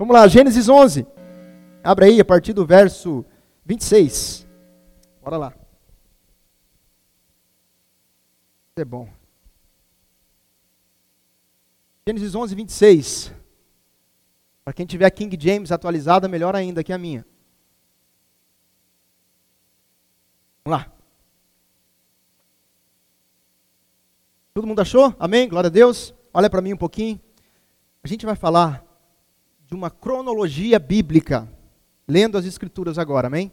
Vamos lá, Gênesis 11. Abra aí a partir do verso 26. Bora lá. É bom. Gênesis 11, 26. Para quem tiver King James atualizada, melhor ainda que a minha. Vamos lá. Todo mundo achou? Amém? Glória a Deus. Olha para mim um pouquinho. A gente vai falar de uma cronologia bíblica, lendo as Escrituras agora, amém?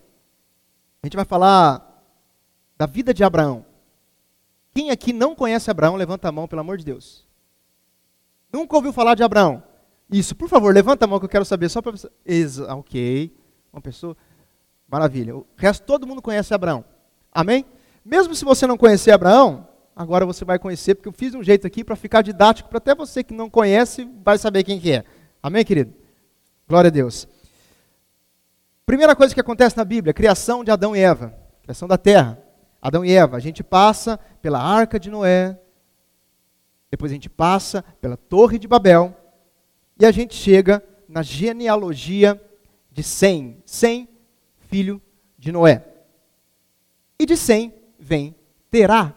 A gente vai falar da vida de Abraão. Quem aqui não conhece Abraão, levanta a mão, pelo amor de Deus. Nunca ouviu falar de Abraão? Isso, por favor, levanta a mão que eu quero saber, só para. Exa, ok. Uma pessoa. Maravilha. O resto, todo mundo conhece Abraão. Amém? Mesmo se você não conhecer Abraão, agora você vai conhecer, porque eu fiz um jeito aqui para ficar didático, para até você que não conhece, vai saber quem que é. Amém, querido? Glória a Deus. Primeira coisa que acontece na Bíblia, criação de Adão e Eva, criação da terra. Adão e Eva, a gente passa pela arca de Noé, depois a gente passa pela Torre de Babel, e a gente chega na genealogia de Sem. Sem, filho de Noé. E de Sem vem Terá,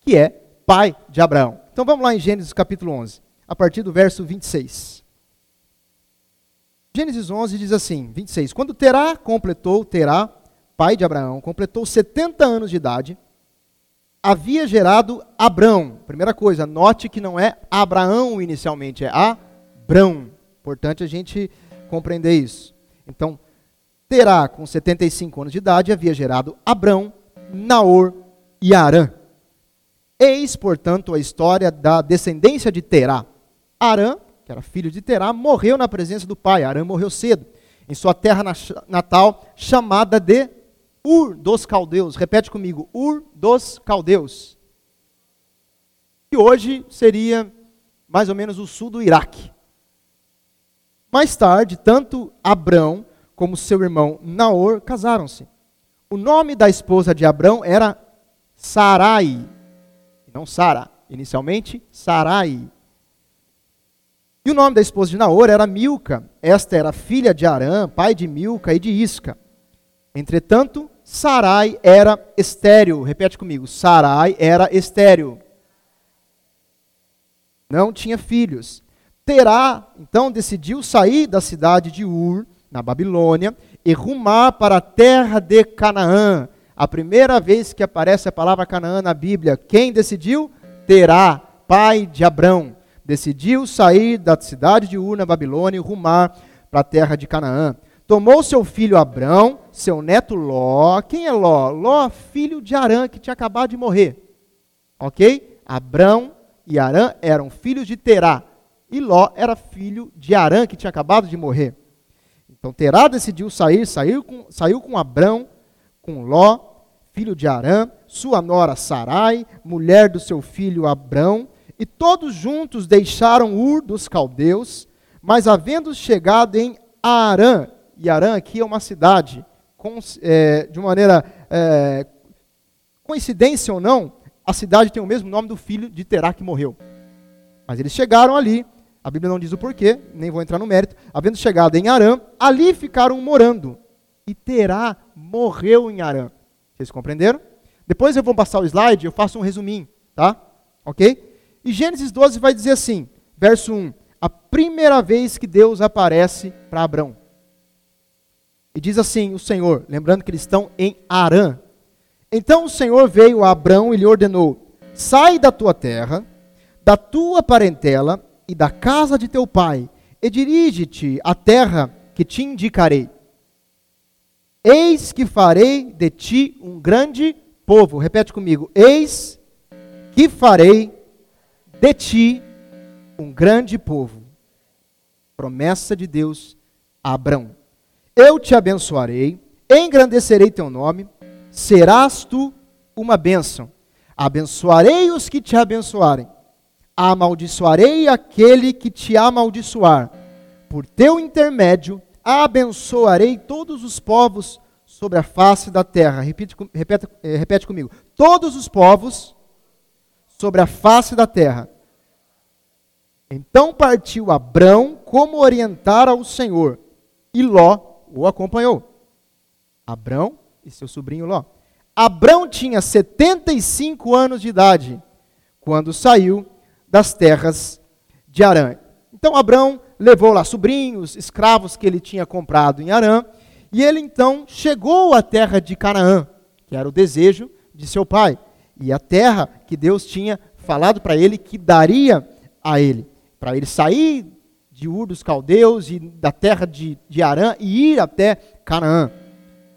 que é pai de Abraão. Então vamos lá em Gênesis capítulo 11, a partir do verso 26. Gênesis 11 diz assim, 26. Quando Terá completou, Terá, pai de Abraão, completou 70 anos de idade, havia gerado Abrão. Primeira coisa, note que não é Abraão inicialmente, é Abrão. Importante a gente compreender isso. Então, Terá, com 75 anos de idade, havia gerado Abrão, Naor e Arã. Eis, portanto, a história da descendência de Terá. Arã, que era filho de Terá, morreu na presença do pai. Arã morreu cedo, em sua terra natal, chamada de Ur dos Caldeus. Repete comigo, Ur dos Caldeus. Que hoje seria mais ou menos o sul do Iraque. Mais tarde, tanto Abrão como seu irmão Naor casaram-se. O nome da esposa de Abrão era Sarai, não Sara. Inicialmente, Sarai. E o nome da esposa de Naor era Milca. Esta era filha de Arã, pai de Milca e de Isca. Entretanto, Sarai era estéril. Repete comigo. Sarai era estéril. Não tinha filhos. Terá, então, decidiu sair da cidade de Ur, na Babilônia, e rumar para a terra de Canaã, a primeira vez que aparece a palavra Canaã na Bíblia, quem decidiu? Terá, pai de Abrão. Decidiu sair da cidade de Ur, na Babilônia, e rumar para a terra de Canaã. Tomou seu filho Abrão, seu neto Ló. Quem é Ló? Ló, filho de Arã, que tinha acabado de morrer. Ok? Abrão e Arã eram filhos de Terá. E Ló era filho de Arã, que tinha acabado de morrer. Então Terá decidiu sair, saiu com, saiu com Abrão, com Ló, filho de Arã, sua nora Sarai, mulher do seu filho Abrão, e todos juntos deixaram Ur dos caldeus, mas havendo chegado em Arã, e Arã aqui é uma cidade, com, é, de maneira, é, coincidência ou não, a cidade tem o mesmo nome do filho de Terá que morreu. Mas eles chegaram ali, a Bíblia não diz o porquê, nem vou entrar no mérito, havendo chegado em Arã, ali ficaram morando. E Terá morreu em Arã. Vocês compreenderam? Depois eu vou passar o slide, eu faço um resuminho, tá? Ok? E Gênesis 12 vai dizer assim, verso 1, a primeira vez que Deus aparece para Abrão. E diz assim o Senhor, lembrando que eles estão em Arã. Então o Senhor veio a Abrão e lhe ordenou: Sai da tua terra, da tua parentela e da casa de teu pai, e dirige-te à terra que te indicarei. Eis que farei de ti um grande povo. Repete comigo. Eis que farei de ti um grande povo. Promessa de Deus a Abrão. Eu te abençoarei, engrandecerei teu nome, serás tu uma bênção. Abençoarei os que te abençoarem, amaldiçoarei aquele que te amaldiçoar. Por teu intermédio abençoarei todos os povos sobre a face da terra. Repete, repete, eh, repete comigo. Todos os povos sobre a face da terra. Então partiu Abrão com como orientara o Senhor, e Ló o acompanhou. Abrão e seu sobrinho Ló. Abrão tinha 75 anos de idade quando saiu das terras de Arã. Então Abrão levou lá sobrinhos, escravos que ele tinha comprado em Arã, e ele então chegou à terra de Canaã, que era o desejo de seu pai, e a terra que Deus tinha falado para ele que daria a ele, para ele sair de Ur dos Caldeus e da terra de, de Arã e ir até Canaã.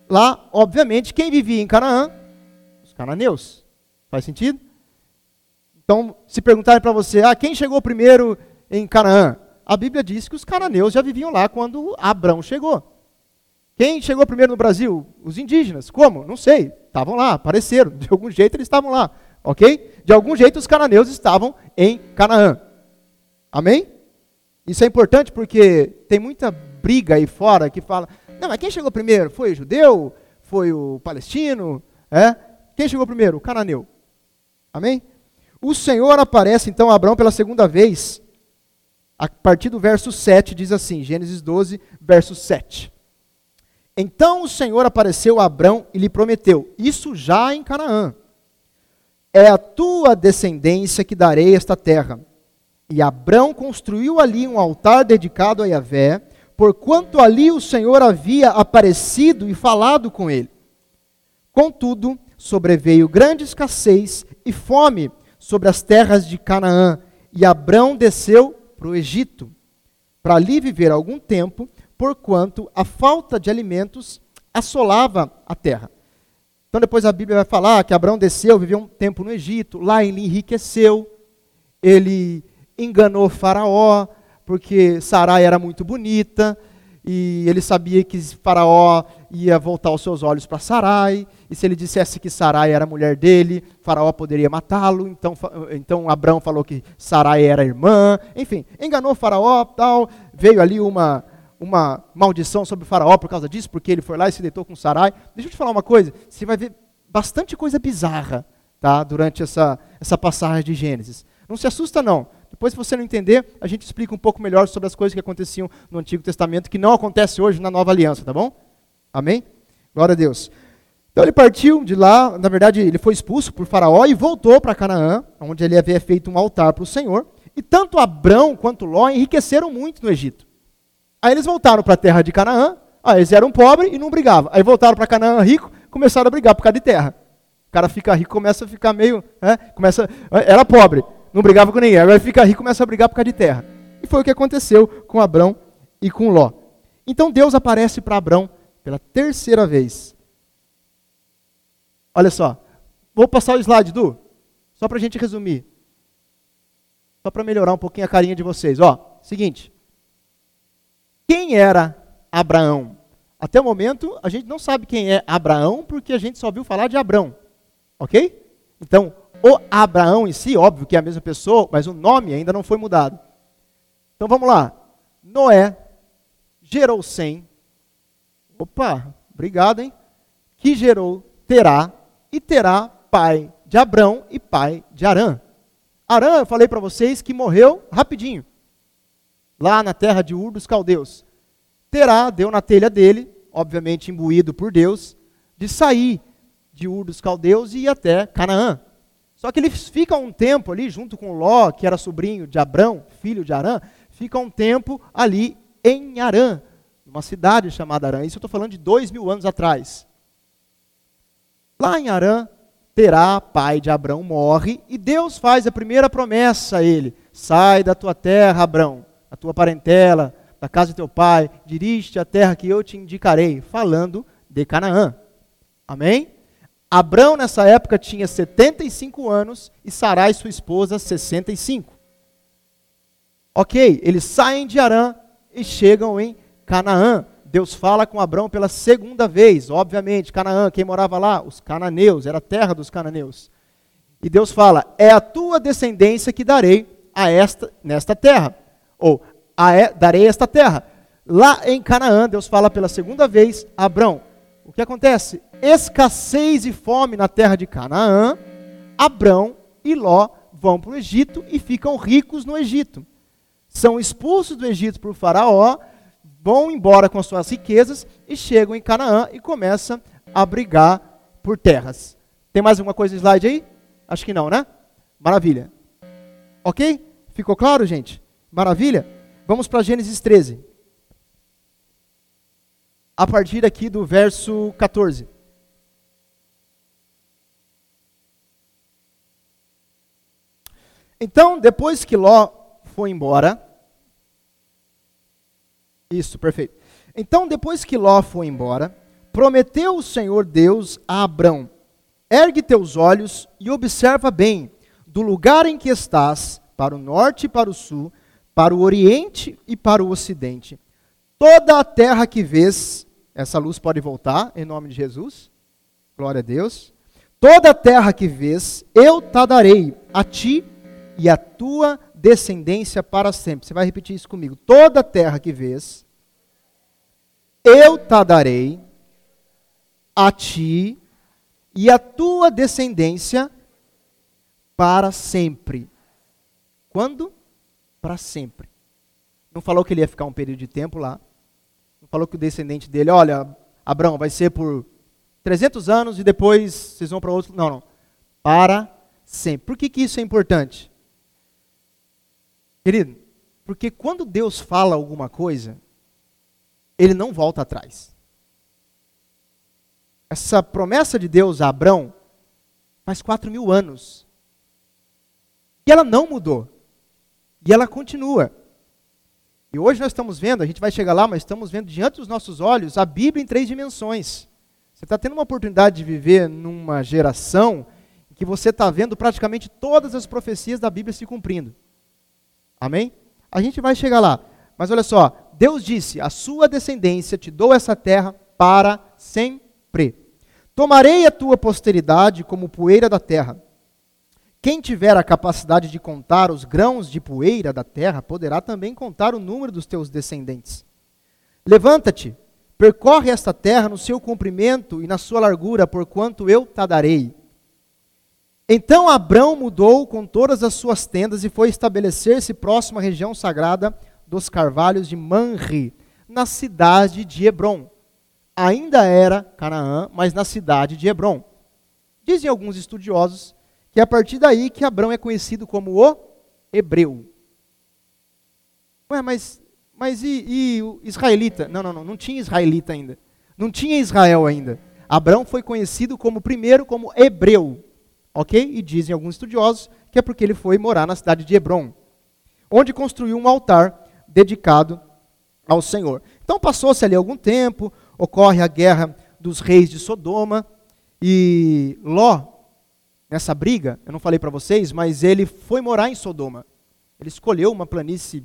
Lá, obviamente, quem vivia em Canaã? Os cananeus. Faz sentido? Então, se perguntarem para você, ah, quem chegou primeiro em Canaã? A Bíblia diz que os cananeus já viviam lá quando Abraão chegou. Quem chegou primeiro no Brasil? Os indígenas. Como? Não sei. Estavam lá, apareceram. De algum jeito eles estavam lá. Ok? De algum jeito os cananeus estavam em Canaã. Amém? Isso é importante porque tem muita briga aí fora que fala: não, mas quem chegou primeiro? Foi o judeu? Foi o palestino? É? Quem chegou primeiro? O cananeu. Amém? O Senhor aparece então a Abraão pela segunda vez a partir do verso 7 diz assim, Gênesis 12, verso 7. Então o Senhor apareceu a Abrão e lhe prometeu, isso já em Canaã, é a tua descendência que darei esta terra. E Abrão construiu ali um altar dedicado a Yahvé, porquanto ali o Senhor havia aparecido e falado com ele. Contudo, sobreveio grande escassez e fome sobre as terras de Canaã, e Abrão desceu para o Egito, para ali viver algum tempo, porquanto a falta de alimentos assolava a terra. Então depois a Bíblia vai falar que Abraão desceu, viveu um tempo no Egito, lá ele enriqueceu, ele enganou Faraó, porque Sarai era muito bonita, e ele sabia que Faraó ia voltar os seus olhos para Sarai, e se ele dissesse que Sarai era a mulher dele, Faraó poderia matá-lo, então, então Abraão falou que Sarai era irmã, enfim, enganou Faraó, tal, veio ali uma, uma maldição sobre Faraó por causa disso, porque ele foi lá e se deitou com Sarai. Deixa eu te falar uma coisa, você vai ver bastante coisa bizarra, tá, durante essa, essa passagem de Gênesis. Não se assusta não, depois, se você não entender, a gente explica um pouco melhor sobre as coisas que aconteciam no Antigo Testamento, que não acontece hoje na Nova Aliança, tá bom? Amém? Glória a Deus. Então ele partiu de lá, na verdade, ele foi expulso por Faraó e voltou para Canaã, onde ele havia feito um altar para o Senhor. E tanto Abrão quanto Ló enriqueceram muito no Egito. Aí eles voltaram para a terra de Canaã, aí eles eram pobres e não brigavam. Aí voltaram para Canaã rico, começaram a brigar por causa de terra. O cara fica rico, começa a ficar meio. Né, começa, era pobre, não brigava com ninguém. Agora fica rico começa a brigar por causa de terra. E foi o que aconteceu com Abrão e com Ló. Então Deus aparece para Abrão pela terceira vez. Olha só. Vou passar o slide, Du. Só para a gente resumir. Só para melhorar um pouquinho a carinha de vocês. Ó, seguinte. Quem era Abraão? Até o momento, a gente não sabe quem é Abraão, porque a gente só ouviu falar de Abrão. Ok? Então, o Abraão em si, óbvio que é a mesma pessoa, mas o nome ainda não foi mudado. Então vamos lá. Noé gerou Sem. Opa, obrigado, hein? Que gerou Terá e Terá pai de Abrão e pai de Arã. Arã, eu falei para vocês que morreu rapidinho. Lá na terra de Ur dos Caldeus. Terá deu na telha dele, obviamente imbuído por Deus, de sair de Ur dos Caldeus e ir até Canaã. Só que eles ficam um tempo ali, junto com Ló, que era sobrinho de Abrão, filho de Arã, ficam um tempo ali em Arã, uma cidade chamada Arã. Isso eu estou falando de dois mil anos atrás. Lá em Arã, Terá, pai de Abrão, morre e Deus faz a primeira promessa a ele: sai da tua terra, Abrão, da tua parentela, da casa de teu pai, dirige-te à terra que eu te indicarei, falando de Canaã. Amém? Abrão, nessa época, tinha 75 anos e Sarai, sua esposa, 65. Ok, eles saem de Arã e chegam em Canaã. Deus fala com Abrão pela segunda vez, obviamente, Canaã, quem morava lá? Os cananeus, era a terra dos cananeus. E Deus fala: "É a tua descendência que darei a esta nesta terra", ou a, "darei esta terra". Lá em Canaã, Deus fala pela segunda vez a Abrão: o que acontece? Escassez e fome na terra de Canaã, Abrão e Ló vão para o Egito e ficam ricos no Egito. são expulsos do Egito por Faraó, vão embora com suas riquezas e chegam em Canaã e começam a brigar por terras. Tem mais alguma coisa no slide aí? Acho que não, né? Maravilha. Ok? Ficou claro, gente? Maravilha? Vamos para Gênesis 13. A partir aqui do verso 14. Então, depois que Ló foi embora, isso, perfeito. Então, depois que Ló foi embora, prometeu o Senhor Deus a Abrão: Ergue teus olhos e observa bem, do lugar em que estás, para o norte e para o sul, para o oriente e para o ocidente. Toda a terra que vês, essa luz pode voltar, em nome de Jesus. Glória a Deus. Toda a terra que vês, eu te darei a ti e a tua descendência para sempre. Você vai repetir isso comigo. Toda terra que vês, eu te darei a ti e a tua descendência para sempre. Quando? Para sempre. Não falou que ele ia ficar um período de tempo lá. Não falou que o descendente dele, olha, Abraão, vai ser por 300 anos e depois vocês vão para outro. Não, não. Para sempre. Por que, que isso é importante? Querido, porque quando Deus fala alguma coisa, ele não volta atrás. Essa promessa de Deus a Abraão faz quatro mil anos. E ela não mudou. E ela continua. E hoje nós estamos vendo, a gente vai chegar lá, mas estamos vendo diante dos nossos olhos a Bíblia em três dimensões. Você está tendo uma oportunidade de viver numa geração em que você está vendo praticamente todas as profecias da Bíblia se cumprindo. Amém? A gente vai chegar lá. Mas olha só, Deus disse: A sua descendência te dou essa terra para sempre. Tomarei a tua posteridade como poeira da terra. Quem tiver a capacidade de contar os grãos de poeira da terra, poderá também contar o número dos teus descendentes. Levanta-te, percorre esta terra no seu comprimento e na sua largura, porquanto eu te darei. Então Abrão mudou com todas as suas tendas e foi estabelecer-se próximo à região sagrada dos carvalhos de Manri, na cidade de Hebron. Ainda era Canaã, mas na cidade de Hebron. Dizem alguns estudiosos que é a partir daí que Abrão é conhecido como o hebreu. Ué, mas, mas e, e o israelita? Não, não, não, não tinha israelita ainda. Não tinha Israel ainda. Abrão foi conhecido como primeiro como hebreu. Ok? E dizem alguns estudiosos que é porque ele foi morar na cidade de Hebron, onde construiu um altar dedicado ao Senhor. Então passou-se ali algum tempo, ocorre a guerra dos reis de Sodoma, e Ló, nessa briga, eu não falei para vocês, mas ele foi morar em Sodoma. Ele escolheu uma planície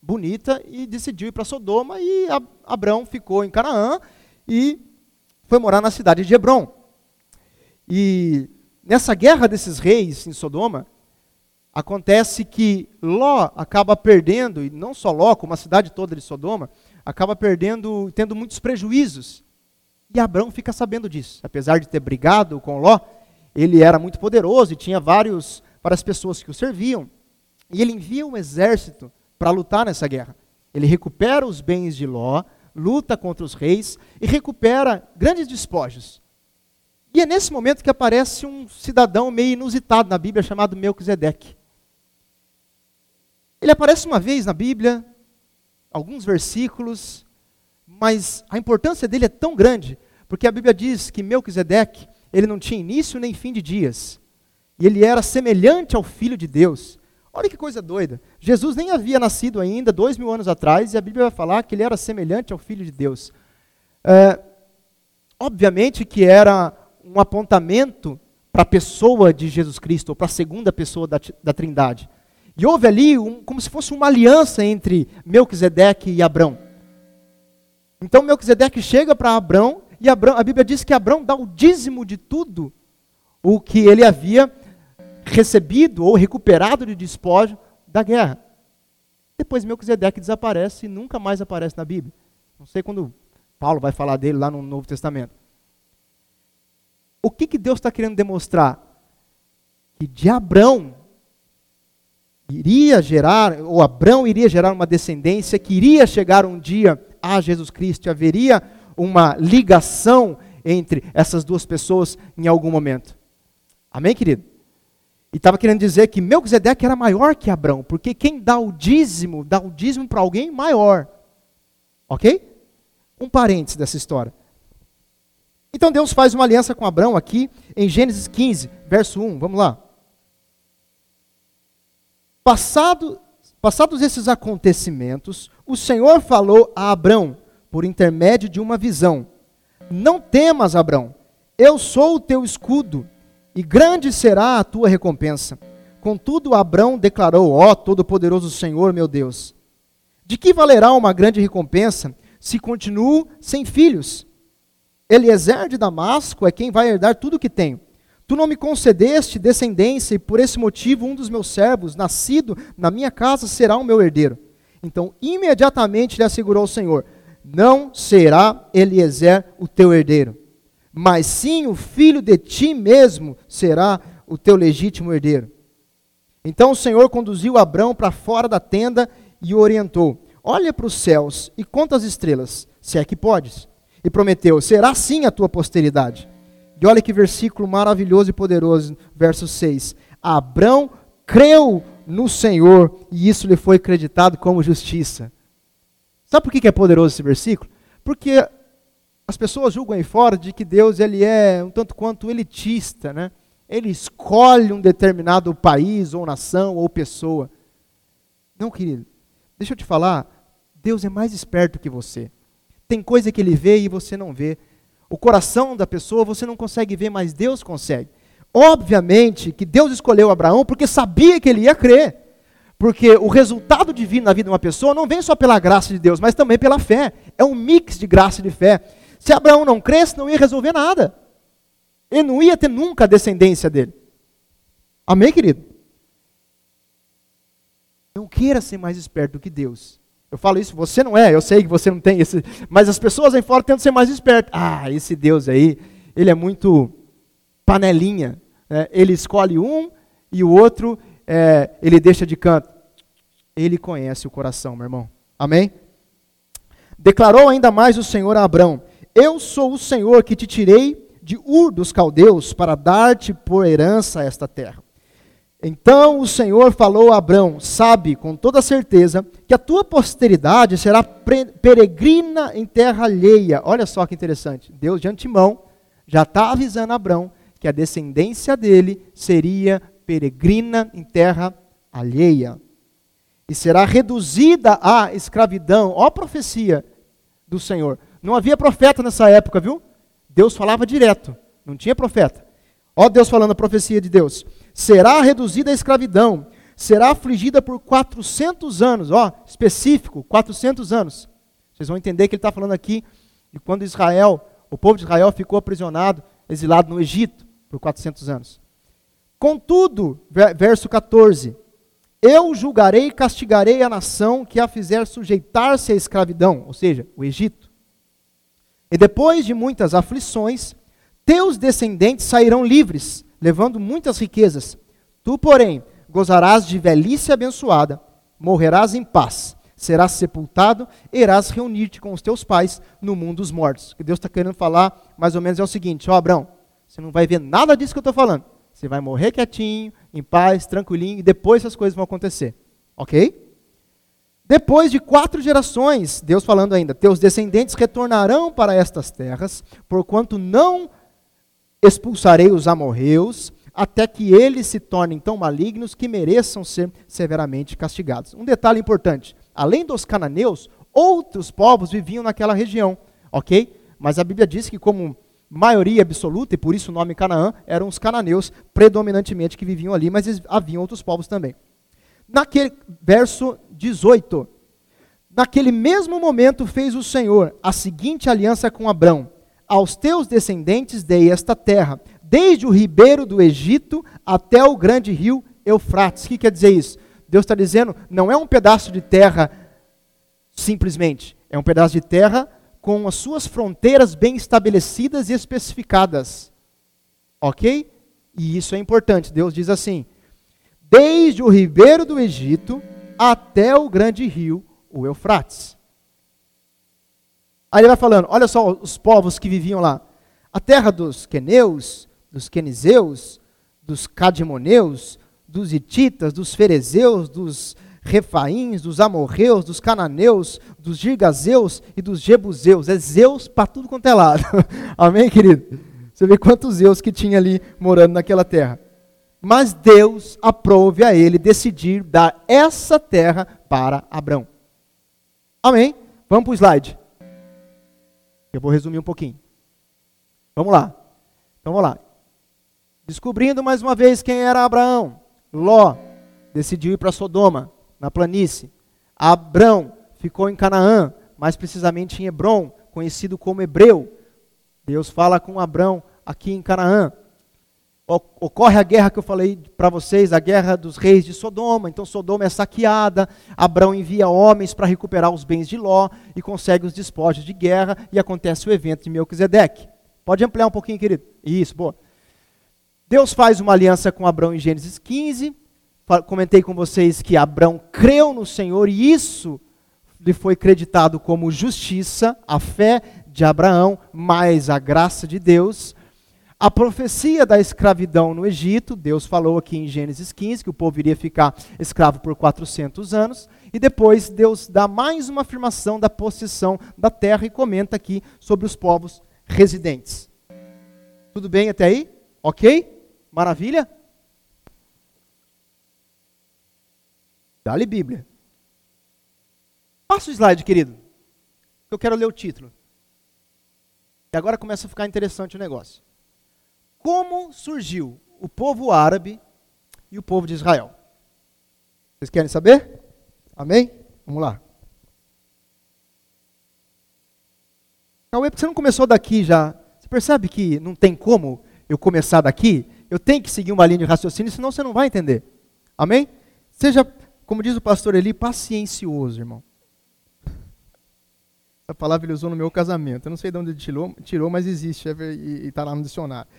bonita e decidiu ir para Sodoma, e Abrão ficou em Canaã e foi morar na cidade de Hebron. E nessa guerra desses reis em Sodoma, acontece que Ló acaba perdendo, e não só Ló, como a cidade toda de Sodoma, acaba perdendo, tendo muitos prejuízos. E Abraão fica sabendo disso. Apesar de ter brigado com Ló, ele era muito poderoso e tinha vários, várias pessoas que o serviam. E ele envia um exército para lutar nessa guerra. Ele recupera os bens de Ló, luta contra os reis e recupera grandes despojos. E é nesse momento que aparece um cidadão meio inusitado na Bíblia chamado Melquisedeque. Ele aparece uma vez na Bíblia, alguns versículos, mas a importância dele é tão grande, porque a Bíblia diz que Melquisedeque, ele não tinha início nem fim de dias. E ele era semelhante ao Filho de Deus. Olha que coisa doida. Jesus nem havia nascido ainda, dois mil anos atrás, e a Bíblia vai falar que ele era semelhante ao Filho de Deus. É, obviamente que era um apontamento para a pessoa de Jesus Cristo, ou para a segunda pessoa da, da Trindade. E houve ali um, como se fosse uma aliança entre Melquisedeque e Abrão. Então Melquisedeque chega para Abrão, e Abrão, a Bíblia diz que Abrão dá o dízimo de tudo o que ele havia recebido ou recuperado de despojo da guerra. Depois Melquisedeque desaparece e nunca mais aparece na Bíblia. Não sei quando Paulo vai falar dele lá no Novo Testamento. O que, que Deus está querendo demonstrar? Que de Abrão iria gerar, ou Abraão iria gerar uma descendência que iria chegar um dia a Jesus Cristo, haveria uma ligação entre essas duas pessoas em algum momento. Amém, querido? E estava querendo dizer que Melquisedeque era maior que Abraão, porque quem dá o dízimo, dá o dízimo para alguém maior. Ok? Um parênteses dessa história. Então Deus faz uma aliança com Abraão aqui em Gênesis 15, verso 1. Vamos lá. Passado, passados esses acontecimentos, o Senhor falou a Abraão por intermédio de uma visão: Não temas, Abraão, eu sou o teu escudo e grande será a tua recompensa. Contudo, Abrão declarou: Ó Todo-Poderoso Senhor, meu Deus, de que valerá uma grande recompensa se continuo sem filhos? Eliezer de Damasco é quem vai herdar tudo o que tenho. Tu não me concedeste descendência, e por esse motivo um dos meus servos, nascido na minha casa, será o meu herdeiro. Então, imediatamente lhe assegurou o Senhor: Não será Eliezer o teu herdeiro, mas sim o filho de ti mesmo será o teu legítimo herdeiro. Então o Senhor conduziu Abrão para fora da tenda e o orientou: Olha para os céus e conta as estrelas, se é que podes. E prometeu: Será sim a tua posteridade. E olha que versículo maravilhoso e poderoso, verso 6. Abrão creu no Senhor e isso lhe foi acreditado como justiça. Sabe por que é poderoso esse versículo? Porque as pessoas julgam aí fora de que Deus ele é um tanto quanto elitista, né? Ele escolhe um determinado país ou nação ou pessoa. Não, querido. Deixa eu te falar, Deus é mais esperto que você. Tem coisa que ele vê e você não vê. O coração da pessoa você não consegue ver, mas Deus consegue. Obviamente que Deus escolheu Abraão porque sabia que ele ia crer. Porque o resultado divino na vida de uma pessoa não vem só pela graça de Deus, mas também pela fé. É um mix de graça e de fé. Se Abraão não cresce, não ia resolver nada. Ele não ia ter nunca a descendência dele. Amém, querido? Não queira ser mais esperto do que Deus. Eu falo isso, você não é, eu sei que você não tem esse. Mas as pessoas aí fora tentam ser mais espertas. Ah, esse Deus aí, ele é muito panelinha. Né? Ele escolhe um e o outro é, ele deixa de canto. Ele conhece o coração, meu irmão. Amém? Declarou ainda mais o Senhor a Abraão: eu sou o Senhor que te tirei de Ur dos caldeus para dar-te por herança esta terra. Então o Senhor falou a Abrão: Sabe com toda certeza que a tua posteridade será peregrina em terra alheia. Olha só que interessante. Deus de antemão já está avisando Abrão que a descendência dele seria peregrina em terra alheia. E será reduzida à escravidão. Ó profecia do Senhor. Não havia profeta nessa época, viu? Deus falava direto, não tinha profeta. Ó Deus falando a profecia de Deus. Será reduzida à escravidão, será afligida por 400 anos, ó, específico, 400 anos. Vocês vão entender que ele está falando aqui de quando Israel, o povo de Israel ficou aprisionado, exilado no Egito por 400 anos. Contudo, verso 14: Eu julgarei e castigarei a nação que a fizer sujeitar-se à escravidão, ou seja, o Egito. E depois de muitas aflições, teus descendentes sairão livres, levando muitas riquezas. Tu, porém, gozarás de velhice abençoada, morrerás em paz, serás sepultado, irás reunir-te com os teus pais no mundo dos mortos. O que Deus está querendo falar, mais ou menos, é o seguinte: ó, Abraão, você não vai ver nada disso que eu estou falando. Você vai morrer quietinho, em paz, tranquilinho, e depois essas coisas vão acontecer. Ok? Depois de quatro gerações, Deus falando ainda, teus descendentes retornarão para estas terras, porquanto não expulsarei os amorreus, até que eles se tornem tão malignos que mereçam ser severamente castigados. Um detalhe importante: além dos cananeus, outros povos viviam naquela região, ok? Mas a Bíblia diz que, como maioria absoluta, e por isso o nome Canaã, eram os cananeus predominantemente que viviam ali, mas haviam outros povos também. Naquele verso 18. Naquele mesmo momento fez o Senhor a seguinte aliança com Abrão: Aos teus descendentes dei esta terra, desde o ribeiro do Egito até o grande rio Eufrates. O que quer dizer isso? Deus está dizendo, não é um pedaço de terra simplesmente, é um pedaço de terra com as suas fronteiras bem estabelecidas e especificadas. Ok? E isso é importante. Deus diz assim: desde o ribeiro do Egito até o grande rio, o Eufrates. Aí ele vai falando: olha só os povos que viviam lá. A terra dos queneus, dos quenizeus, dos cadimoneus, dos hititas, dos ferezeus, dos refaíns, dos amorreus, dos cananeus, dos girgazeus e dos jebuseus. É Zeus para tudo quanto é lado. Amém, querido? Você vê quantos Zeus que tinha ali morando naquela terra. Mas Deus aprove a ele decidir dar essa terra para Abraão. Amém? Vamos para o slide. Eu vou resumir um pouquinho. Vamos lá. Então vamos lá. Descobrindo mais uma vez quem era Abraão. Ló decidiu ir para Sodoma, na planície. Abrão ficou em Canaã, mais precisamente em Hebron, conhecido como Hebreu. Deus fala com Abrão aqui em Canaã. Ocorre a guerra que eu falei para vocês, a guerra dos reis de Sodoma. Então Sodoma é saqueada, Abrão envia homens para recuperar os bens de Ló e consegue os despojos de guerra e acontece o evento de Melquisedeque. Pode ampliar um pouquinho, querido? Isso, boa. Deus faz uma aliança com Abrão em Gênesis 15. Comentei com vocês que Abrão creu no Senhor e isso lhe foi creditado como justiça, a fé de Abraão, mais a graça de Deus. A profecia da escravidão no Egito, Deus falou aqui em Gênesis 15 que o povo iria ficar escravo por 400 anos, e depois Deus dá mais uma afirmação da possessão da terra e comenta aqui sobre os povos residentes. Tudo bem até aí? Ok? Maravilha? Dá-lhe Bíblia. Passa o slide, querido. Eu quero ler o título. E agora começa a ficar interessante o negócio. Como surgiu o povo árabe e o povo de Israel? Vocês querem saber? Amém? Vamos lá. Cauê, porque você não começou daqui já? Você percebe que não tem como eu começar daqui? Eu tenho que seguir uma linha de raciocínio, senão você não vai entender. Amém? Seja, como diz o pastor Eli, paciencioso, irmão. Essa palavra ele usou no meu casamento. Eu não sei de onde ele tirou, tirou mas existe é e está lá no dicionário.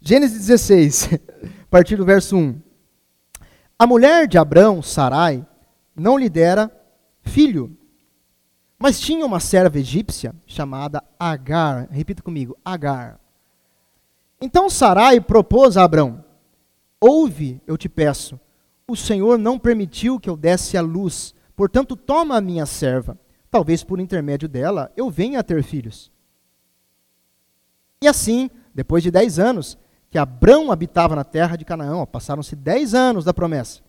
Gênesis 16, a partir do verso 1. A mulher de Abrão, Sarai, não lhe dera filho, mas tinha uma serva egípcia chamada Agar. Repita comigo, Agar. Então Sarai propôs a Abrão: Ouve, eu te peço, o Senhor não permitiu que eu desse a luz, portanto, toma a minha serva. Talvez por intermédio dela eu venha a ter filhos. E assim, depois de dez anos, que Abrão habitava na terra de Canaã, passaram-se dez anos da promessa.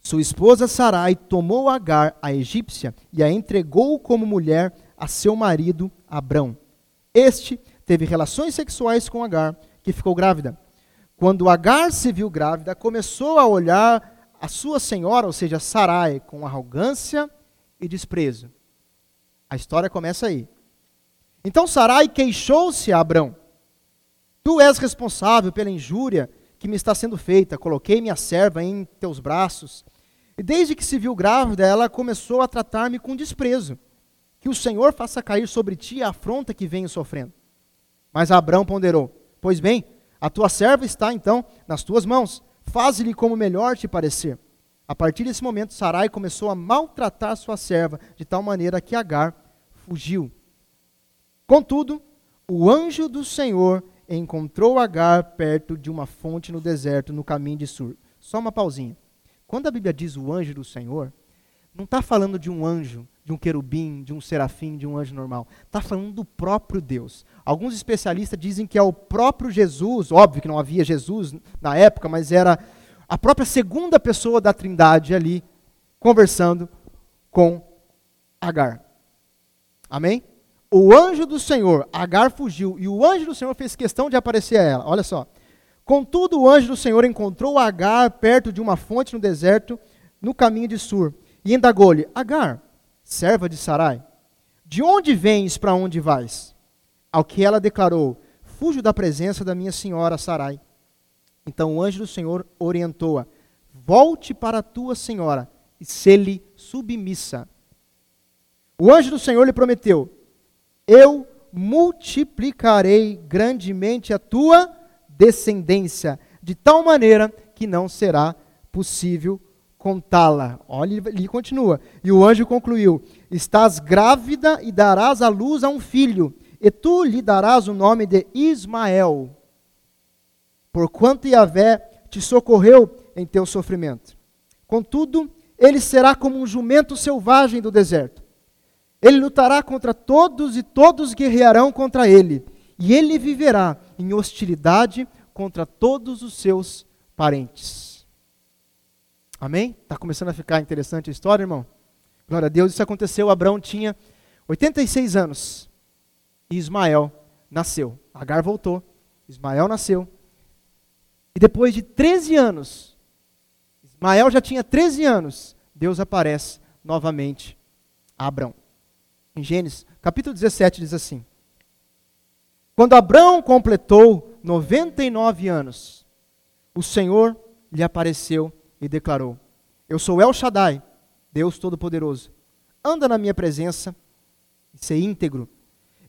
Sua esposa Sarai tomou Agar, a egípcia, e a entregou como mulher a seu marido Abrão. Este teve relações sexuais com Agar, que ficou grávida. Quando Agar se viu grávida, começou a olhar a sua senhora, ou seja, Sarai, com arrogância e desprezo. A história começa aí. Então Sarai queixou-se a Abrão. Tu és responsável pela injúria que me está sendo feita. Coloquei minha serva em teus braços. E desde que se viu grávida, ela começou a tratar-me com desprezo. Que o Senhor faça cair sobre ti a afronta que venho sofrendo. Mas Abrão ponderou: Pois bem, a tua serva está então nas tuas mãos. Faze-lhe como melhor te parecer. A partir desse momento, Sarai começou a maltratar sua serva, de tal maneira que Agar fugiu. Contudo, o anjo do Senhor encontrou Agar perto de uma fonte no deserto, no caminho de Sur. Só uma pausinha. Quando a Bíblia diz o anjo do Senhor, não está falando de um anjo, de um querubim, de um serafim, de um anjo normal. Está falando do próprio Deus. Alguns especialistas dizem que é o próprio Jesus, óbvio que não havia Jesus na época, mas era a própria segunda pessoa da Trindade ali, conversando com Agar. Amém? o anjo do Senhor, Agar fugiu, e o anjo do Senhor fez questão de aparecer a ela. Olha só. Contudo, o anjo do Senhor encontrou Agar perto de uma fonte no deserto, no caminho de Sur, e indagou-lhe: Agar, serva de Sarai, de onde vens para onde vais? Ao que ela declarou: Fujo da presença da minha senhora Sarai. Então o anjo do Senhor orientou-a: Volte para a tua senhora e se-lhe submissa. O anjo do Senhor lhe prometeu: eu multiplicarei grandemente a tua descendência, de tal maneira que não será possível contá-la. Olha, ele continua. E o anjo concluiu: Estás grávida e darás à luz a um filho, e tu lhe darás o nome de Ismael, porquanto Yahvé te socorreu em teu sofrimento. Contudo, ele será como um jumento selvagem do deserto. Ele lutará contra todos e todos guerrearão contra ele, e ele viverá em hostilidade contra todos os seus parentes. Amém? Está começando a ficar interessante a história, irmão? Glória a Deus, isso aconteceu. Abraão tinha 86 anos e Ismael nasceu. Agar voltou, Ismael nasceu. E depois de 13 anos, Ismael já tinha 13 anos, Deus aparece novamente a Abraão. Em Gênesis, capítulo 17, diz assim: Quando Abraão completou 99 anos, o Senhor lhe apareceu e declarou: Eu sou El Shaddai, Deus Todo-Poderoso. Anda na minha presença e ser íntegro.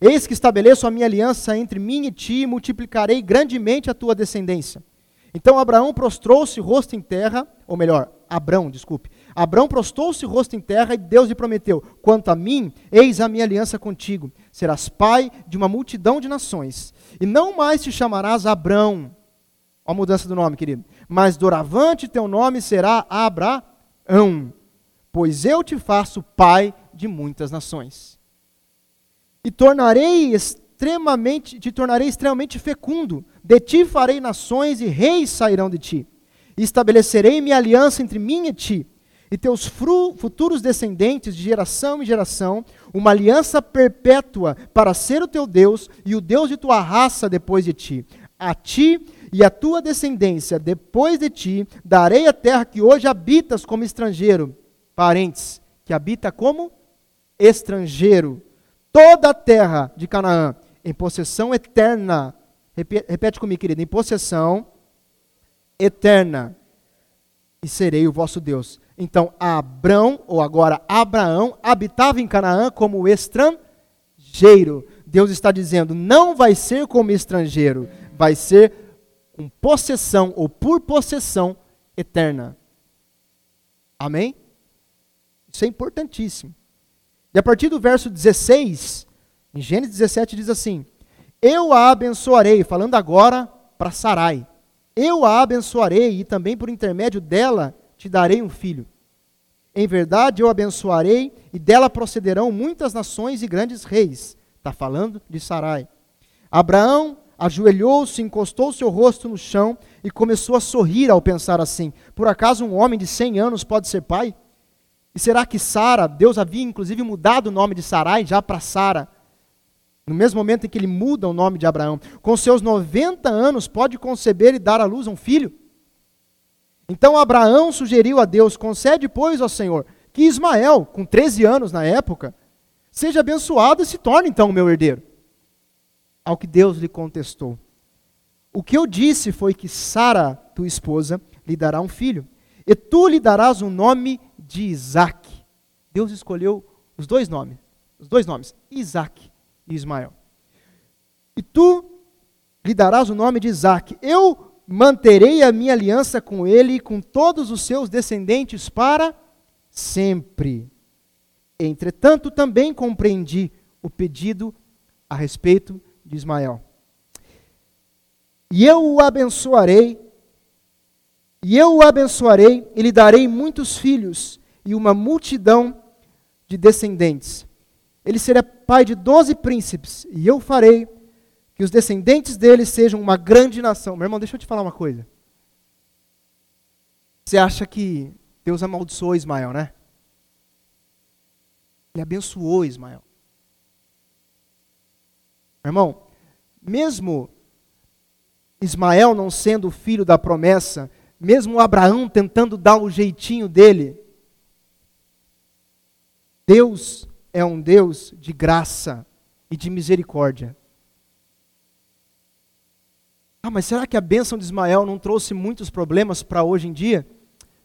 Eis que estabeleço a minha aliança entre mim e ti e multiplicarei grandemente a tua descendência. Então Abraão prostrou-se rosto em terra, ou melhor, Abrão, desculpe. Abrão prostou-se rosto em terra e Deus lhe prometeu: Quanto a mim, eis a minha aliança contigo. Serás pai de uma multidão de nações. E não mais te chamarás Abrão. Olha a mudança do nome, querido mas doravante teu nome será Abraão, pois eu te faço pai de muitas nações. E tornarei extremamente, te tornarei extremamente fecundo, de ti farei nações e reis sairão de ti. E estabelecerei minha aliança entre mim e ti, e teus futuros descendentes de geração em geração, uma aliança perpétua para ser o teu Deus e o Deus de tua raça depois de ti. A ti e a tua descendência depois de ti, darei a terra que hoje habitas como estrangeiro. Parentes, que habita como estrangeiro. Toda a terra de Canaã, em possessão eterna. Repete comigo, querido, em possessão eterna. E serei o vosso Deus. Então, Abrão, ou agora Abraão, habitava em Canaã como estrangeiro. Deus está dizendo: não vai ser como estrangeiro, vai ser com possessão ou por possessão eterna. Amém? Isso é importantíssimo. E a partir do verso 16, em Gênesis 17 diz assim: Eu a abençoarei, falando agora para Sarai. Eu a abençoarei e também por intermédio dela te darei um filho. Em verdade eu abençoarei e dela procederão muitas nações e grandes reis. Está falando de Sarai. Abraão ajoelhou-se, encostou seu rosto no chão e começou a sorrir ao pensar assim: por acaso um homem de 100 anos pode ser pai? E será que Sara, Deus havia inclusive mudado o nome de Sarai já para Sara, no mesmo momento em que ele muda o nome de Abraão, com seus 90 anos pode conceber e dar à luz um filho? Então Abraão sugeriu a Deus: concede, pois, ao Senhor, que Ismael, com 13 anos na época, seja abençoado e se torne então o meu herdeiro. Ao que Deus lhe contestou: O que eu disse foi que Sara, tua esposa, lhe dará um filho, e tu lhe darás o nome de Isaac. Deus escolheu os dois nomes, os dois nomes, Isaac e Ismael. E tu lhe darás o nome de Isaac. Eu manterei a minha aliança com ele e com todos os seus descendentes para sempre. Entretanto, também compreendi o pedido a respeito de Ismael. E eu o abençoarei, e eu o abençoarei, e lhe darei muitos filhos e uma multidão de descendentes. Ele será pai de doze príncipes, e eu farei que os descendentes dele sejam uma grande nação. Meu irmão, deixa eu te falar uma coisa. Você acha que Deus amaldiçoou Ismael, né? Ele abençoou Ismael. Irmão, mesmo Ismael não sendo filho da promessa, mesmo Abraão tentando dar o jeitinho dele, Deus é um Deus de graça e de misericórdia. Ah, mas será que a bênção de Ismael não trouxe muitos problemas para hoje em dia?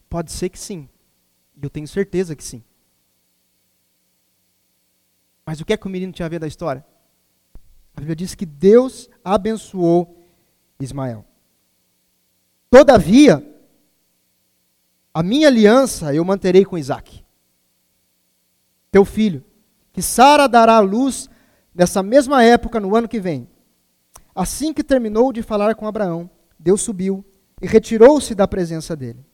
Pode ser que sim. Eu tenho certeza que sim. Mas o que é que o menino tinha a ver da história? A Bíblia diz que Deus abençoou Ismael. Todavia, A minha aliança eu manterei com Isaac, teu filho, que Sara dará à luz nessa mesma época, no ano que vem. Assim que terminou de falar com Abraão, Deus subiu e retirou-se da presença dele.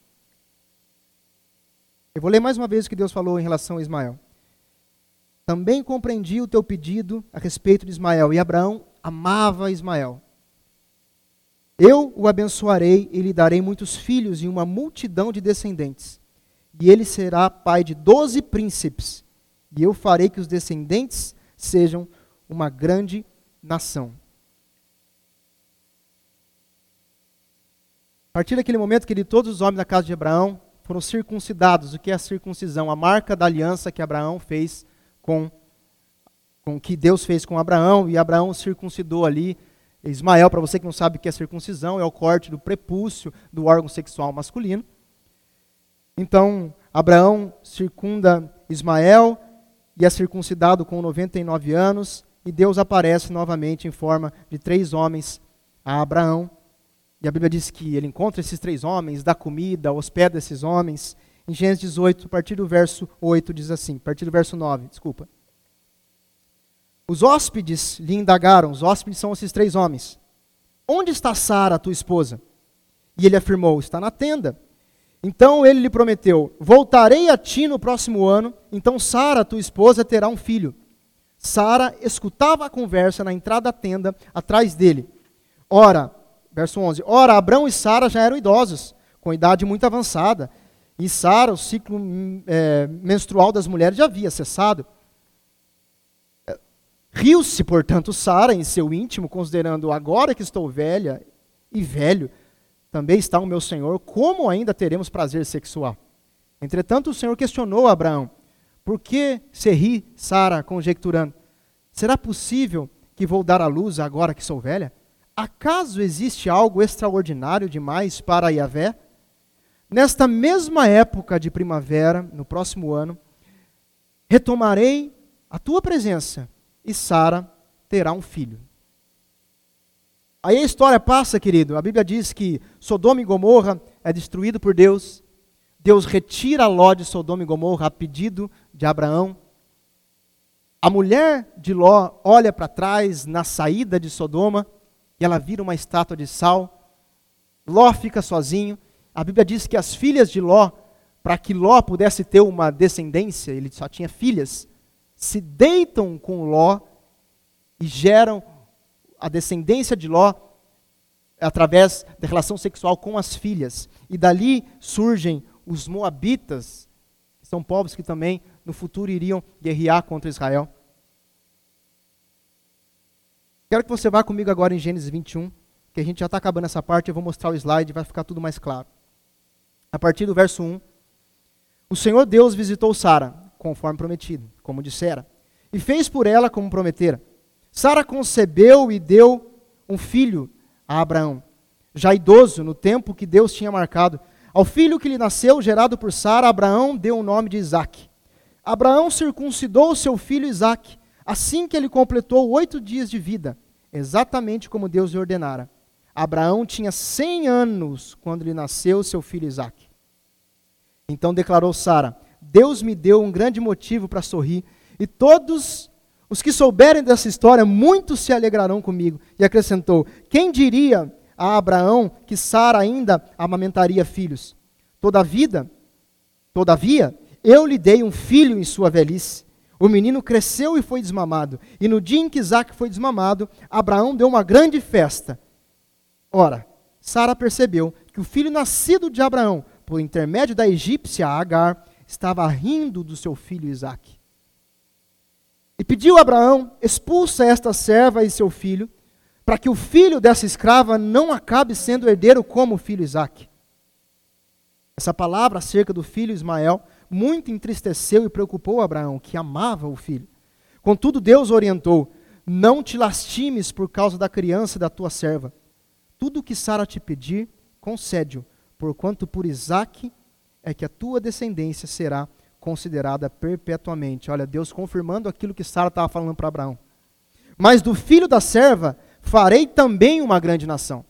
Eu vou ler mais uma vez o que Deus falou em relação a Ismael. Também compreendi o teu pedido a respeito de Ismael, e Abraão amava Ismael. Eu o abençoarei e lhe darei muitos filhos e uma multidão de descendentes. E ele será pai de doze príncipes. E eu farei que os descendentes sejam uma grande nação. A partir daquele momento, que todos os homens da casa de Abraão foram circuncidados. O que é a circuncisão? A marca da aliança que Abraão fez com, com que Deus fez com Abraão, e Abraão circuncidou ali Ismael, para você que não sabe o que é circuncisão, é o corte do prepúcio do órgão sexual masculino. Então, Abraão circunda Ismael e é circuncidado com 99 anos, e Deus aparece novamente em forma de três homens a Abraão. E a Bíblia diz que ele encontra esses três homens, dá comida, hospeda esses homens. Em Gênesis 18, a partir do verso 8, diz assim, a partir do verso 9, desculpa. Os hóspedes lhe indagaram, os hóspedes são esses três homens. Onde está Sara, tua esposa? E ele afirmou: Está na tenda. Então ele lhe prometeu: Voltarei a ti no próximo ano, então Sara, tua esposa, terá um filho. Sara escutava a conversa na entrada da tenda, atrás dele. Ora, verso 11: Ora, Abrão e Sara já eram idosos, com idade muito avançada. E Sara, o ciclo é, menstrual das mulheres já havia cessado. Riu-se, portanto, Sara em seu íntimo, considerando: agora que estou velha e velho, também está o meu senhor, como ainda teremos prazer sexual? Entretanto, o Senhor questionou Abraão: por que se ri, Sara, conjecturando? Será possível que vou dar à luz agora que sou velha? Acaso existe algo extraordinário demais para Yahvé? Nesta mesma época de primavera, no próximo ano, retomarei a tua presença e Sara terá um filho. Aí a história passa, querido. A Bíblia diz que Sodoma e Gomorra é destruído por Deus. Deus retira Ló de Sodoma e Gomorra a pedido de Abraão. A mulher de Ló olha para trás na saída de Sodoma e ela vira uma estátua de sal. Ló fica sozinho. A Bíblia diz que as filhas de Ló, para que Ló pudesse ter uma descendência, ele só tinha filhas, se deitam com Ló e geram a descendência de Ló através da relação sexual com as filhas. E dali surgem os moabitas, que são povos que também no futuro iriam guerrear contra Israel. Quero que você vá comigo agora em Gênesis 21, que a gente já está acabando essa parte, eu vou mostrar o slide vai ficar tudo mais claro. A partir do verso 1, o Senhor Deus visitou Sara conforme prometido, como dissera, e fez por ela como prometera. Sara concebeu e deu um filho a Abraão, já idoso no tempo que Deus tinha marcado. Ao filho que lhe nasceu, gerado por Sara, Abraão deu o nome de Isaque. Abraão circuncidou seu filho Isaque, assim que ele completou oito dias de vida, exatamente como Deus lhe ordenara. Abraão tinha cem anos quando lhe nasceu seu filho Isaque. Então declarou Sara: Deus me deu um grande motivo para sorrir, e todos os que souberem dessa história, muitos se alegrarão comigo. E acrescentou: Quem diria a Abraão que Sara ainda amamentaria filhos? Toda vida, todavia, eu lhe dei um filho em sua velhice. O menino cresceu e foi desmamado. E no dia em que Isaac foi desmamado, Abraão deu uma grande festa. Ora, Sara percebeu que o filho nascido de Abraão, por intermédio da egípcia Agar, estava rindo do seu filho Isaque. E pediu a Abraão: expulsa esta serva e seu filho, para que o filho dessa escrava não acabe sendo herdeiro como o filho Isaque. Essa palavra acerca do filho Ismael muito entristeceu e preocupou Abraão, que amava o filho. Contudo, Deus orientou: não te lastimes por causa da criança da tua serva. Tudo o que Sara te pedir, concede-o, porquanto por Isaque é que a tua descendência será considerada perpetuamente. Olha, Deus confirmando aquilo que Sara estava falando para Abraão. Mas do filho da serva farei também uma grande nação,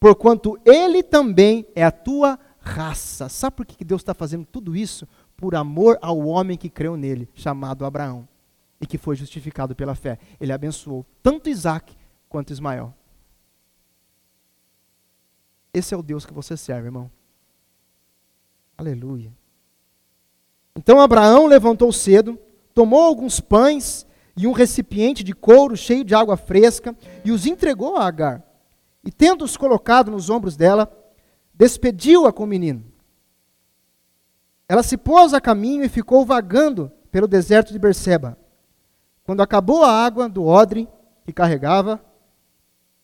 porquanto ele também é a tua raça. Sabe por que Deus está fazendo tudo isso? Por amor ao homem que creu nele, chamado Abraão, e que foi justificado pela fé. Ele abençoou tanto Isaac quanto Ismael. Esse é o Deus que você serve, irmão. Aleluia. Então Abraão levantou cedo, tomou alguns pães e um recipiente de couro cheio de água fresca e os entregou a Agar. E tendo-os colocado nos ombros dela, despediu-a com o menino. Ela se pôs a caminho e ficou vagando pelo deserto de Berseba. Quando acabou a água do odre que carregava,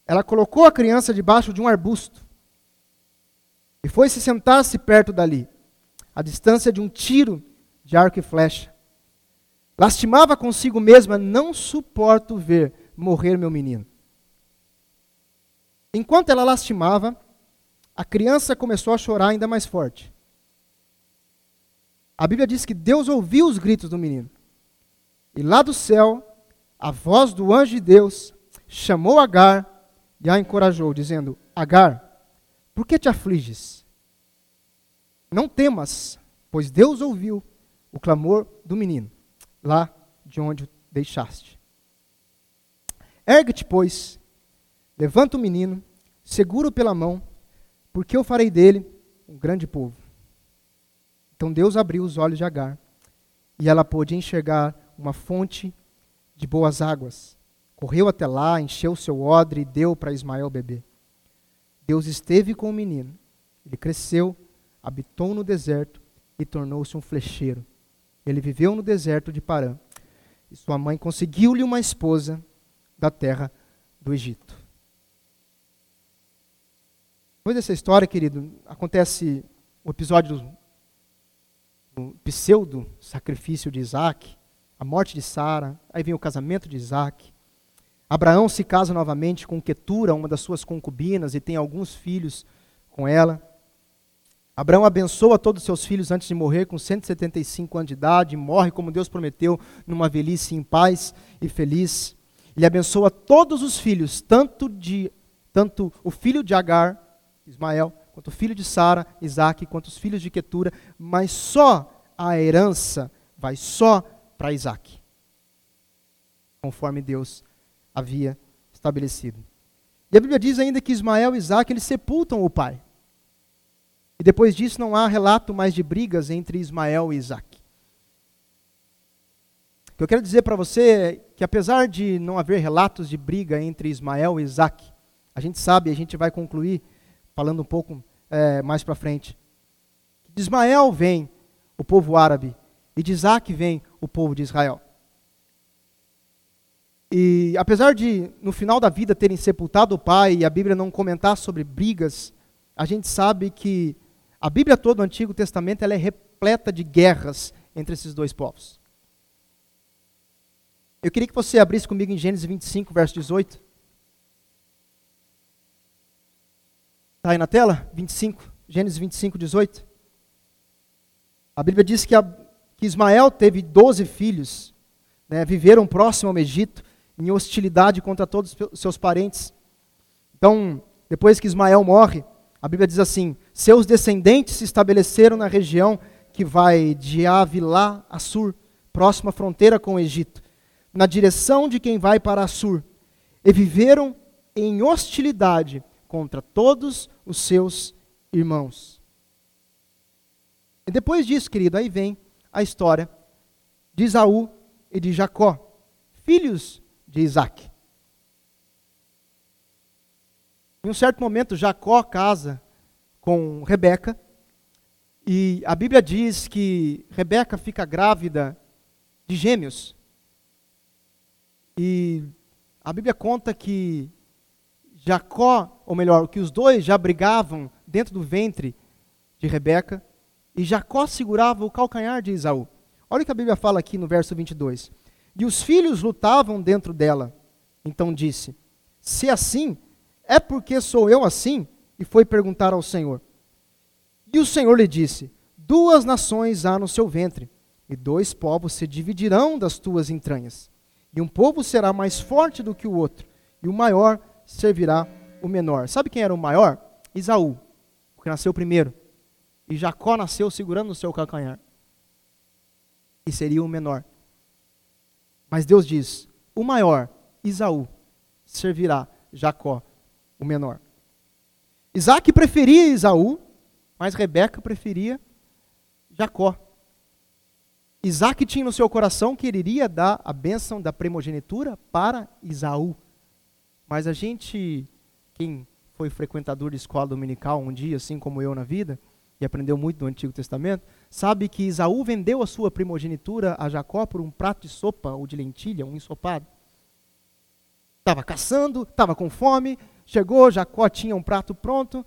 ela colocou a criança debaixo de um arbusto e foi se sentar-se perto dali, a distância de um tiro de arco e flecha. Lastimava consigo mesma: Não suporto ver morrer meu menino. Enquanto ela lastimava, a criança começou a chorar ainda mais forte. A Bíblia diz que Deus ouviu os gritos do menino. E lá do céu, a voz do anjo de Deus chamou Agar e a encorajou, dizendo: Agar, por que te afliges? Não temas, pois Deus ouviu o clamor do menino, lá de onde o deixaste. Ergue-te, pois, levanta o menino, seguro pela mão, porque eu farei dele um grande povo. Então Deus abriu os olhos de Agar, e ela pôde enxergar uma fonte de boas águas. Correu até lá, encheu seu odre e deu para Ismael beber. Deus esteve com o menino. Ele cresceu, habitou no deserto e tornou-se um flecheiro. Ele viveu no deserto de Parã. E sua mãe conseguiu-lhe uma esposa da terra do Egito. Depois dessa história, querido, acontece o episódio do, do pseudo sacrifício de Isaac, a morte de Sara, aí vem o casamento de Isaac, Abraão se casa novamente com Ketura, uma das suas concubinas, e tem alguns filhos com ela. Abraão abençoa todos os seus filhos antes de morrer, com 175 anos de idade, e morre como Deus prometeu, numa velhice em paz e feliz. Ele abençoa todos os filhos, tanto, de, tanto o filho de Agar, Ismael, quanto o filho de Sara, Isaac, quanto os filhos de Ketura, mas só a herança vai só para Isaac, conforme Deus havia estabelecido. E a Bíblia diz ainda que Ismael e Isaac eles sepultam o pai. E depois disso não há relato mais de brigas entre Ismael e Isaac. O que eu quero dizer para você é que apesar de não haver relatos de briga entre Ismael e Isaac, a gente sabe, a gente vai concluir falando um pouco é, mais para frente, de Ismael vem o povo árabe e de Isaac vem o povo de Israel. E apesar de, no final da vida, terem sepultado o pai e a Bíblia não comentar sobre brigas, a gente sabe que a Bíblia toda, o Antigo Testamento, ela é repleta de guerras entre esses dois povos. Eu queria que você abrisse comigo em Gênesis 25, verso 18. Está aí na tela? 25, Gênesis 25, 18. A Bíblia diz que, a, que Ismael teve 12 filhos, né, viveram próximo ao Egito, em hostilidade contra todos os seus parentes. Então, depois que Ismael morre, a Bíblia diz assim: seus descendentes se estabeleceram na região que vai de Avilá a Sur, próxima fronteira com o Egito, na direção de quem vai para Assur, e viveram em hostilidade contra todos os seus irmãos. E depois disso, querido, aí vem a história de Isaú e de Jacó, filhos de Isaac. Em um certo momento, Jacó casa com Rebeca, e a Bíblia diz que Rebeca fica grávida de gêmeos. E a Bíblia conta que Jacó, ou melhor, que os dois já brigavam dentro do ventre de Rebeca, e Jacó segurava o calcanhar de Isaú. Olha o que a Bíblia fala aqui no verso 22. E os filhos lutavam dentro dela. Então disse: Se assim, é porque sou eu assim? E foi perguntar ao Senhor. E o Senhor lhe disse: Duas nações há no seu ventre, e dois povos se dividirão das tuas entranhas. E um povo será mais forte do que o outro, e o maior servirá o menor. Sabe quem era o maior? Isaú, porque nasceu primeiro. E Jacó nasceu segurando o seu calcanhar. E seria o menor. Mas Deus diz: o maior, Isaú, servirá Jacó, o menor. Isaac preferia Isaú, mas Rebeca preferia Jacó. Isaac tinha no seu coração que ele iria dar a bênção da primogenitura para Isaú. Mas a gente, quem foi frequentador de escola dominical um dia, assim como eu na vida, e aprendeu muito do Antigo Testamento, sabe que Isaú vendeu a sua primogenitura a Jacó por um prato de sopa ou de lentilha, um ensopado. Estava caçando, estava com fome, chegou, Jacó tinha um prato pronto.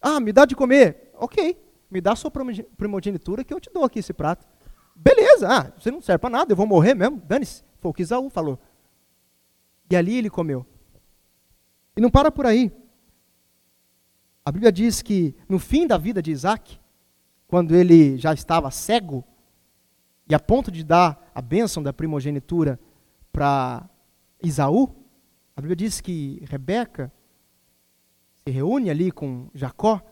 Ah, me dá de comer. Ok, me dá a sua primogenitura que eu te dou aqui esse prato. Beleza, ah, você não serve para nada, eu vou morrer mesmo, dane-se. Foi o que Isaú falou. E ali ele comeu. E não para por aí. A Bíblia diz que no fim da vida de Isaac, quando ele já estava cego, e a ponto de dar a bênção da primogenitura para Isaú, a Bíblia diz que Rebeca se reúne ali com Jacó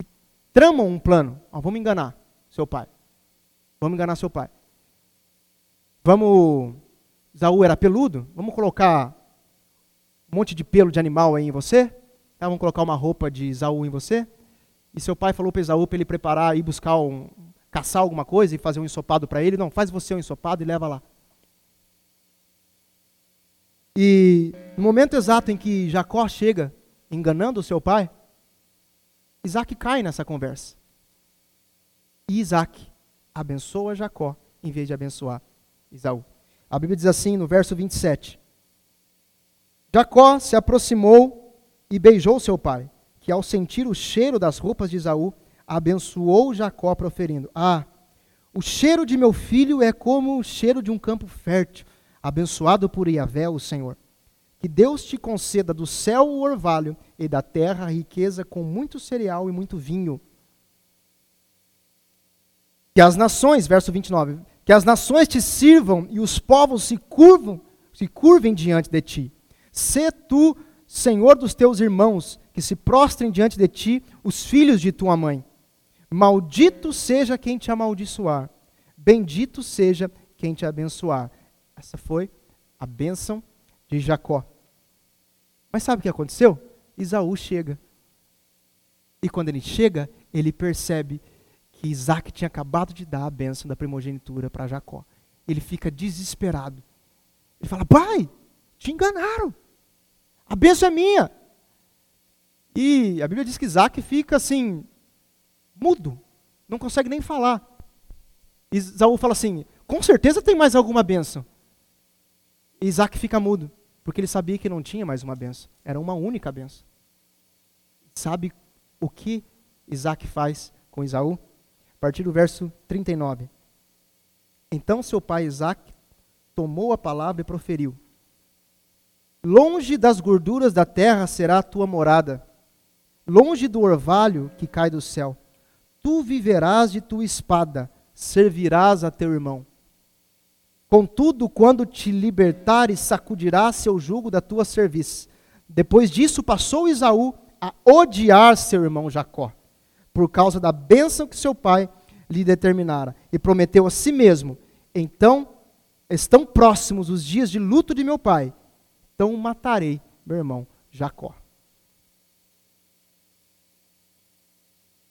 e tramam um plano. Vamos enganar seu pai. Vamos enganar seu pai. Vamos. Isaú era peludo? Vamos colocar um monte de pelo de animal aí em você? Tá, vamos colocar uma roupa de Isaú em você? E seu pai falou para Isaú para ele preparar e buscar um. caçar alguma coisa e fazer um ensopado para ele. Não, faz você um ensopado e leva lá. E no momento exato em que Jacó chega enganando seu pai, Isaac cai nessa conversa. E Isaac abençoa Jacó em vez de abençoar Isaú. A Bíblia diz assim no verso 27. Jacó se aproximou e beijou seu pai, que ao sentir o cheiro das roupas de Isaú, abençoou Jacó proferindo: Ah, o cheiro de meu filho é como o cheiro de um campo fértil, abençoado por Iavé, o Senhor. Que Deus te conceda do céu o orvalho e da terra a riqueza com muito cereal e muito vinho. Que as nações, verso 29, que as nações te sirvam e os povos se curvam, se curvem diante de ti. Sê tu, Senhor dos teus irmãos, que se prostrem diante de ti os filhos de tua mãe. Maldito seja quem te amaldiçoar, bendito seja quem te abençoar. Essa foi a bênção de Jacó. Mas sabe o que aconteceu? Isaú chega. E quando ele chega, ele percebe que Isaac tinha acabado de dar a bênção da primogenitura para Jacó. Ele fica desesperado. Ele fala: Pai, te enganaram. A bênção é minha. E a Bíblia diz que Isaac fica assim, mudo, não consegue nem falar. Isaú fala assim: com certeza tem mais alguma bênção. E Isaac fica mudo. Porque ele sabia que não tinha mais uma benção, era uma única benção. Sabe o que Isaac faz com Isaú? A partir do verso 39. Então seu pai Isaac tomou a palavra e proferiu: Longe das gorduras da terra será a tua morada, longe do orvalho que cai do céu. Tu viverás de tua espada, servirás a teu irmão. Contudo, quando te libertares, sacudirás seu jugo da tua serviço. Depois disso, passou Isaú a odiar seu irmão Jacó, por causa da bênção que seu pai lhe determinara, e prometeu a si mesmo: Então estão próximos os dias de luto de meu pai, então matarei meu irmão Jacó.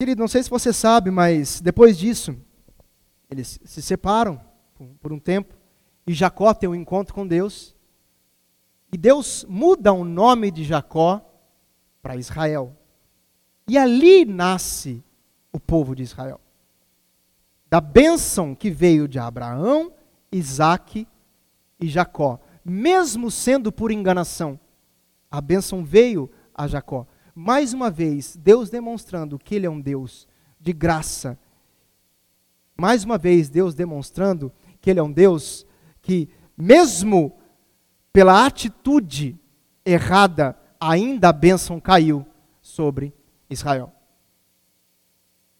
Querido, não sei se você sabe, mas depois disso, eles se separam por um tempo. E Jacó tem um encontro com Deus. E Deus muda o nome de Jacó para Israel. E ali nasce o povo de Israel. Da bênção que veio de Abraão, Isaac e Jacó. Mesmo sendo por enganação, a bênção veio a Jacó. Mais uma vez, Deus demonstrando que Ele é um Deus de graça. Mais uma vez, Deus demonstrando que Ele é um Deus que, mesmo pela atitude errada, ainda a bênção caiu sobre Israel.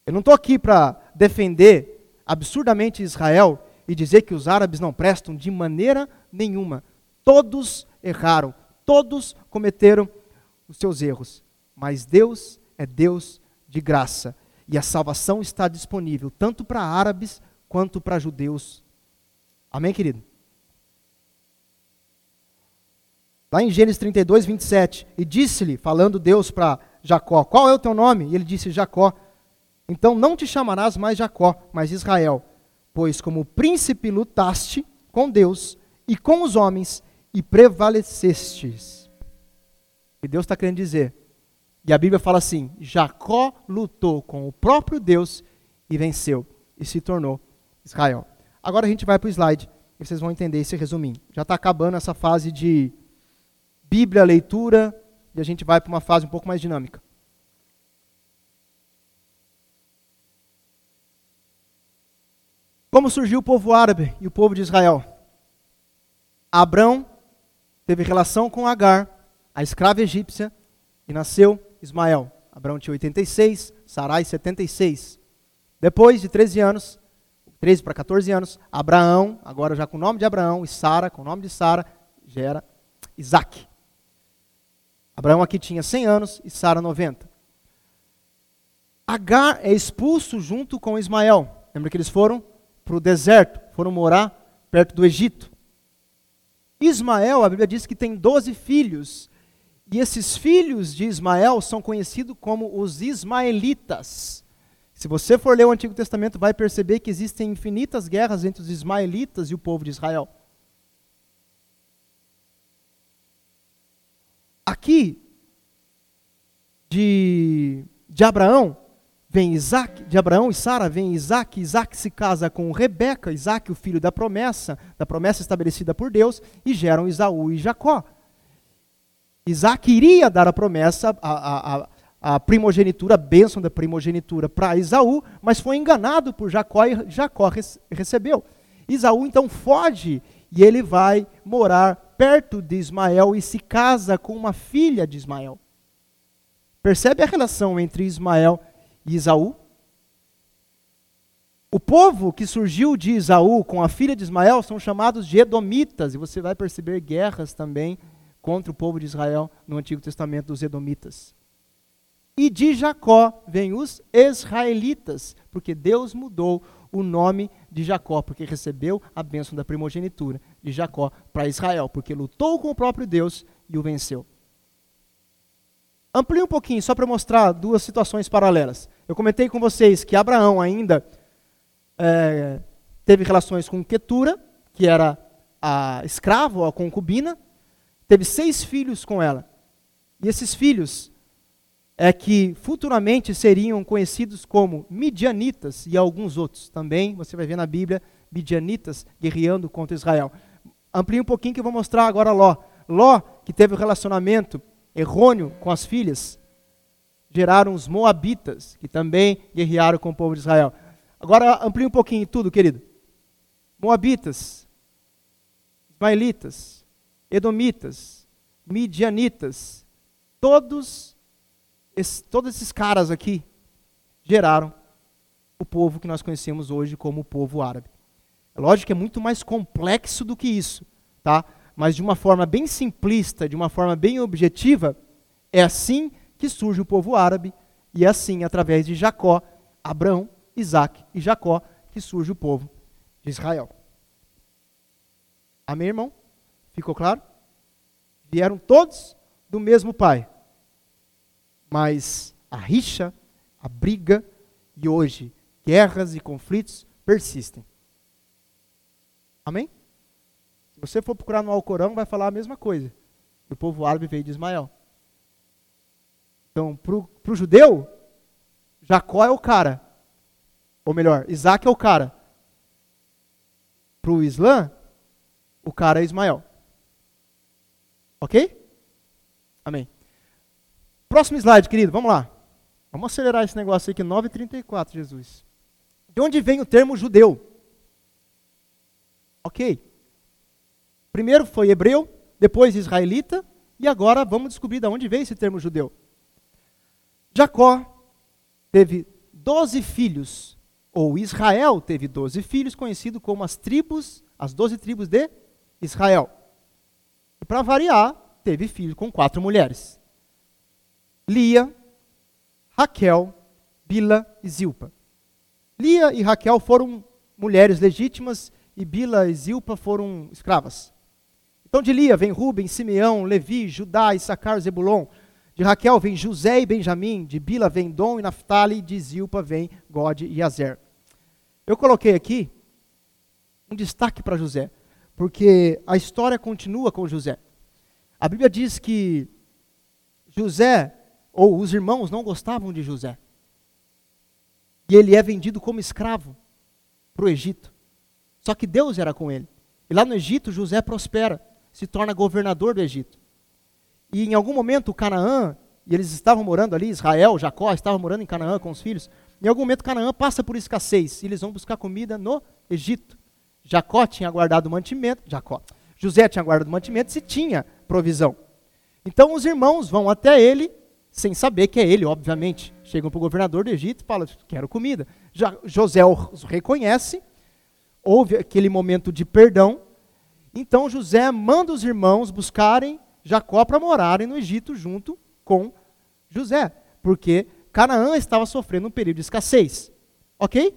Eu não estou aqui para defender absurdamente Israel e dizer que os árabes não prestam de maneira nenhuma. Todos erraram, todos cometeram os seus erros. Mas Deus é Deus de graça. E a salvação está disponível tanto para árabes quanto para judeus. Amém, querido? Lá em Gênesis 32, 27, e disse-lhe, falando Deus para Jacó: Qual é o teu nome? E ele disse: Jacó. Então não te chamarás mais Jacó, mas Israel, pois como príncipe lutaste com Deus e com os homens e prevalecestes. E Deus está querendo dizer. E a Bíblia fala assim: Jacó lutou com o próprio Deus e venceu, e se tornou Israel. Agora a gente vai para o slide e vocês vão entender esse resuminho. Já está acabando essa fase de Bíblia, leitura, e a gente vai para uma fase um pouco mais dinâmica. Como surgiu o povo árabe e o povo de Israel? Abrão teve relação com Agar, a escrava egípcia, e nasceu Ismael. Abraão tinha 86, Sarai 76. Depois de 13 anos, 13 para 14 anos, Abraão, agora já com o nome de Abraão, e Sara, com o nome de Sara, gera Isaac. Abraão aqui tinha 100 anos e Sara 90. Agar é expulso junto com Ismael. Lembra que eles foram para o deserto, foram morar perto do Egito. Ismael, a Bíblia diz que tem 12 filhos, e esses filhos de Ismael são conhecidos como os ismaelitas. Se você for ler o Antigo Testamento, vai perceber que existem infinitas guerras entre os ismaelitas e o povo de Israel. Aqui, de, de Abraão, vem Isaac, de Abraão e Sara vem Isaac, Isaac se casa com Rebeca, Isaac, o filho da promessa, da promessa estabelecida por Deus, e geram Isaú e Jacó. Isaac iria dar a promessa, a, a, a primogenitura, a bênção da primogenitura para Isaú, mas foi enganado por Jacó e Jacó recebeu. Isaú então foge e ele vai morar perto de Ismael e se casa com uma filha de Ismael. Percebe a relação entre Ismael e Isaú. O povo que surgiu de Isaú com a filha de Ismael são chamados de Edomitas, e você vai perceber guerras também contra o povo de Israel no Antigo Testamento dos Edomitas. E de Jacó vêm os israelitas, porque Deus mudou o nome de Jacó, porque recebeu a bênção da primogenitura de Jacó para Israel, porque lutou com o próprio Deus e o venceu. Amplie um pouquinho, só para mostrar duas situações paralelas. Eu comentei com vocês que Abraão ainda é, teve relações com Ketura, que era a escrava a concubina, teve seis filhos com ela. E esses filhos é que futuramente seriam conhecidos como midianitas e alguns outros também, você vai ver na Bíblia, midianitas guerreando contra Israel. Amplie um pouquinho que eu vou mostrar agora Ló. Ló, que teve um relacionamento errôneo com as filhas, geraram os moabitas, que também guerrearam com o povo de Israel. Agora amplie um pouquinho tudo, querido. Moabitas, ismaelitas, edomitas, midianitas, todos, esses, todos esses caras aqui geraram o povo que nós conhecemos hoje como o povo árabe. É lógico que é muito mais complexo do que isso, tá? mas de uma forma bem simplista, de uma forma bem objetiva, é assim que surge o povo árabe, e é assim, através de Jacó, Abraão, Isaac e Jacó, que surge o povo de Israel. Amém, irmão? Ficou claro? Vieram todos do mesmo pai. Mas a rixa, a briga e hoje guerras e conflitos persistem. Amém? você for procurar no Alcorão, vai falar a mesma coisa. O povo árabe veio de Ismael. Então, para o judeu, Jacó é o cara. Ou melhor, Isaac é o cara. Para o Islã, o cara é Ismael. Ok? Amém. Próximo slide, querido, vamos lá. Vamos acelerar esse negócio aqui, 9h34, Jesus. De onde vem o termo judeu? Ok. Primeiro foi hebreu, depois israelita, e agora vamos descobrir de onde veio esse termo judeu. Jacó teve doze filhos, ou Israel teve doze filhos, conhecido como as tribos, as doze tribos de Israel. E para variar, teve filho com quatro mulheres: Lia, Raquel, Bila e Zilpa. Lia e Raquel foram mulheres legítimas e Bila e Zilpa foram escravas. Então de Lia vem Ruben, Simeão, Levi, Judá, Issacar, Zebulon. De Raquel vem José e Benjamim. De Bila vem Dom e Naphtali. De Zilpa vem God e Azer. Eu coloquei aqui um destaque para José, porque a história continua com José. A Bíblia diz que José, ou os irmãos, não gostavam de José. E ele é vendido como escravo para o Egito. Só que Deus era com ele. E lá no Egito, José prospera, se torna governador do Egito. E em algum momento, Canaã, e eles estavam morando ali, Israel, Jacó, estavam morando em Canaã com os filhos. Em algum momento, Canaã passa por escassez e eles vão buscar comida no Egito. Jacó tinha guardado mantimento, Jacó, José tinha guardado mantimento e tinha provisão. Então os irmãos vão até ele, sem saber que é ele, obviamente. Chegam para o governador do Egito e falam: Quero comida. Já, José os reconhece, houve aquele momento de perdão. Então José manda os irmãos buscarem Jacó para morarem no Egito junto com José, porque Canaã estava sofrendo um período de escassez. Ok?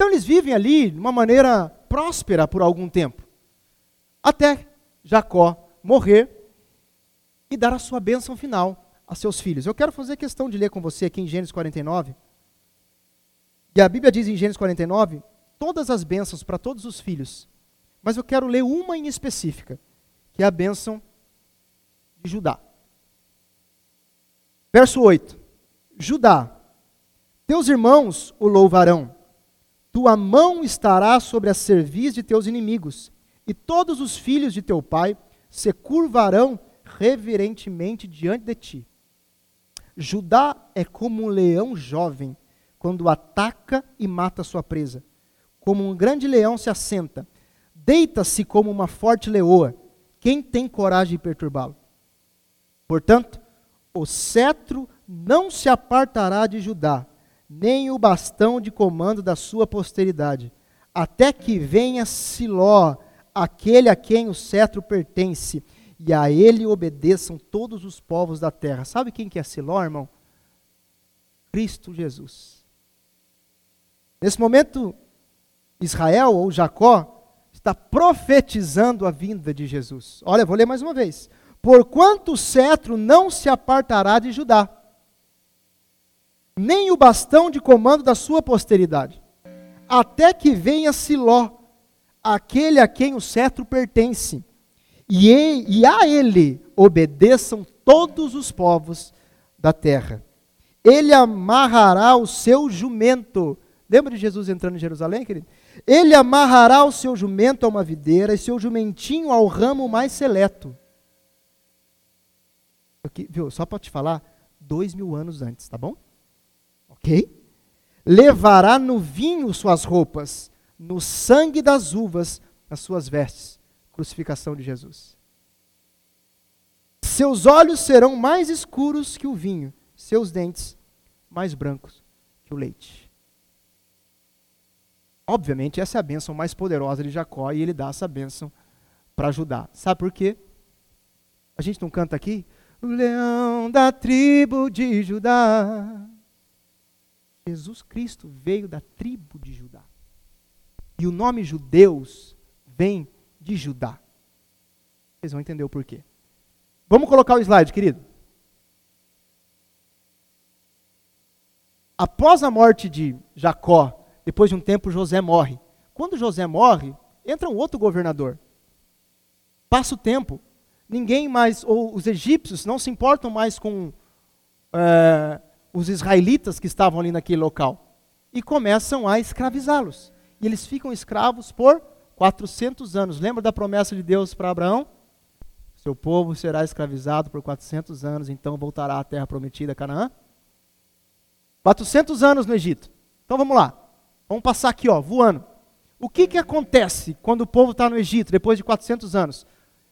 Então eles vivem ali de uma maneira próspera por algum tempo. Até Jacó morrer e dar a sua bênção final a seus filhos. Eu quero fazer questão de ler com você aqui em Gênesis 49. E a Bíblia diz em Gênesis 49 todas as bênçãos para todos os filhos. Mas eu quero ler uma em específica, que é a bênção de Judá. Verso 8: Judá, teus irmãos o louvarão tua mão estará sobre a cerviz de teus inimigos, e todos os filhos de teu pai se curvarão reverentemente diante de ti. Judá é como um leão jovem, quando ataca e mata sua presa. Como um grande leão se assenta, deita-se como uma forte leoa. Quem tem coragem de perturbá-lo? Portanto, o cetro não se apartará de Judá, nem o bastão de comando da sua posteridade, até que venha Siló, aquele a quem o cetro pertence, e a ele obedeçam todos os povos da terra. Sabe quem que é Siló, irmão? Cristo Jesus. Nesse momento, Israel ou Jacó está profetizando a vinda de Jesus. Olha, vou ler mais uma vez. Porquanto o cetro não se apartará de Judá, nem o bastão de comando da sua posteridade, até que venha Siló, aquele a quem o cetro pertence, e, e a ele obedeçam todos os povos da terra. Ele amarrará o seu jumento. Lembra de Jesus entrando em Jerusalém, querido? Ele amarrará o seu jumento a uma videira e seu jumentinho ao ramo mais seleto. Aqui, viu? Só para te falar, dois mil anos antes, tá bom? Ok? Levará no vinho suas roupas, no sangue das uvas as suas vestes. Crucificação de Jesus. Seus olhos serão mais escuros que o vinho, seus dentes mais brancos que o leite. Obviamente, essa é a bênção mais poderosa de Jacó e ele dá essa bênção para ajudar. Sabe por quê? A gente não canta aqui? O leão da tribo de Judá Jesus Cristo veio da tribo de Judá. E o nome judeus vem de Judá. Vocês vão entender o porquê. Vamos colocar o slide, querido. Após a morte de Jacó, depois de um tempo José morre. Quando José morre, entra um outro governador. Passa o tempo, ninguém mais, ou os egípcios não se importam mais com é, os israelitas que estavam ali naquele local e começam a escravizá-los. E eles ficam escravos por 400 anos. Lembra da promessa de Deus para Abraão? Seu povo será escravizado por 400 anos, então voltará à terra prometida, Canaã. 400 anos no Egito. Então vamos lá. Vamos passar aqui, ó, voando. O que, que acontece quando o povo está no Egito, depois de 400 anos?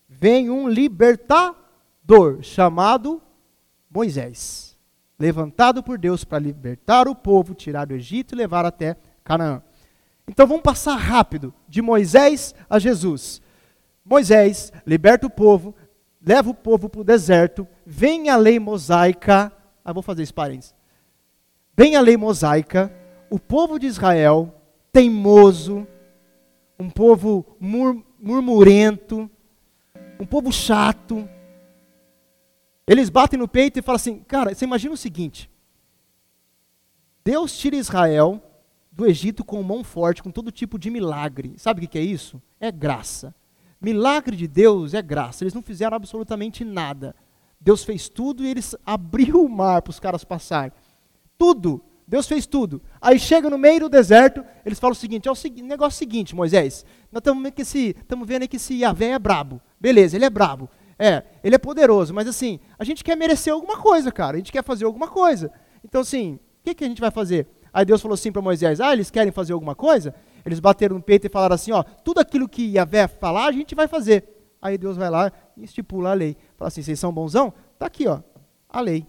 Vem um libertador chamado Moisés levantado por Deus para libertar o povo, tirar do Egito e levar até Canaã. Então vamos passar rápido de Moisés a Jesus. Moisés liberta o povo, leva o povo para o deserto, vem a lei mosaica. Ah, vou fazer esse parênteses. vem a lei mosaica, o povo de Israel, teimoso, um povo mur murmurento, um povo chato, eles batem no peito e falam assim: cara, você imagina o seguinte: Deus tira Israel do Egito com mão forte, com todo tipo de milagre. Sabe o que é isso? É graça. Milagre de Deus é graça. Eles não fizeram absolutamente nada. Deus fez tudo e eles abriu o mar para os caras passarem. Tudo. Deus fez tudo. Aí chega no meio do deserto, eles falam o seguinte: é o negócio seguinte, Moisés. Nós estamos vendo que esse Yahvé é brabo. Beleza, ele é brabo. É, ele é poderoso, mas assim, a gente quer merecer alguma coisa, cara. A gente quer fazer alguma coisa. Então, assim, o que, que a gente vai fazer? Aí Deus falou assim para Moisés: Ah, eles querem fazer alguma coisa? Eles bateram no peito e falaram assim: Ó, tudo aquilo que Yahvé falar, a gente vai fazer. Aí Deus vai lá e estipula a lei. Fala assim: vocês são bonzão? Tá aqui, ó, a lei.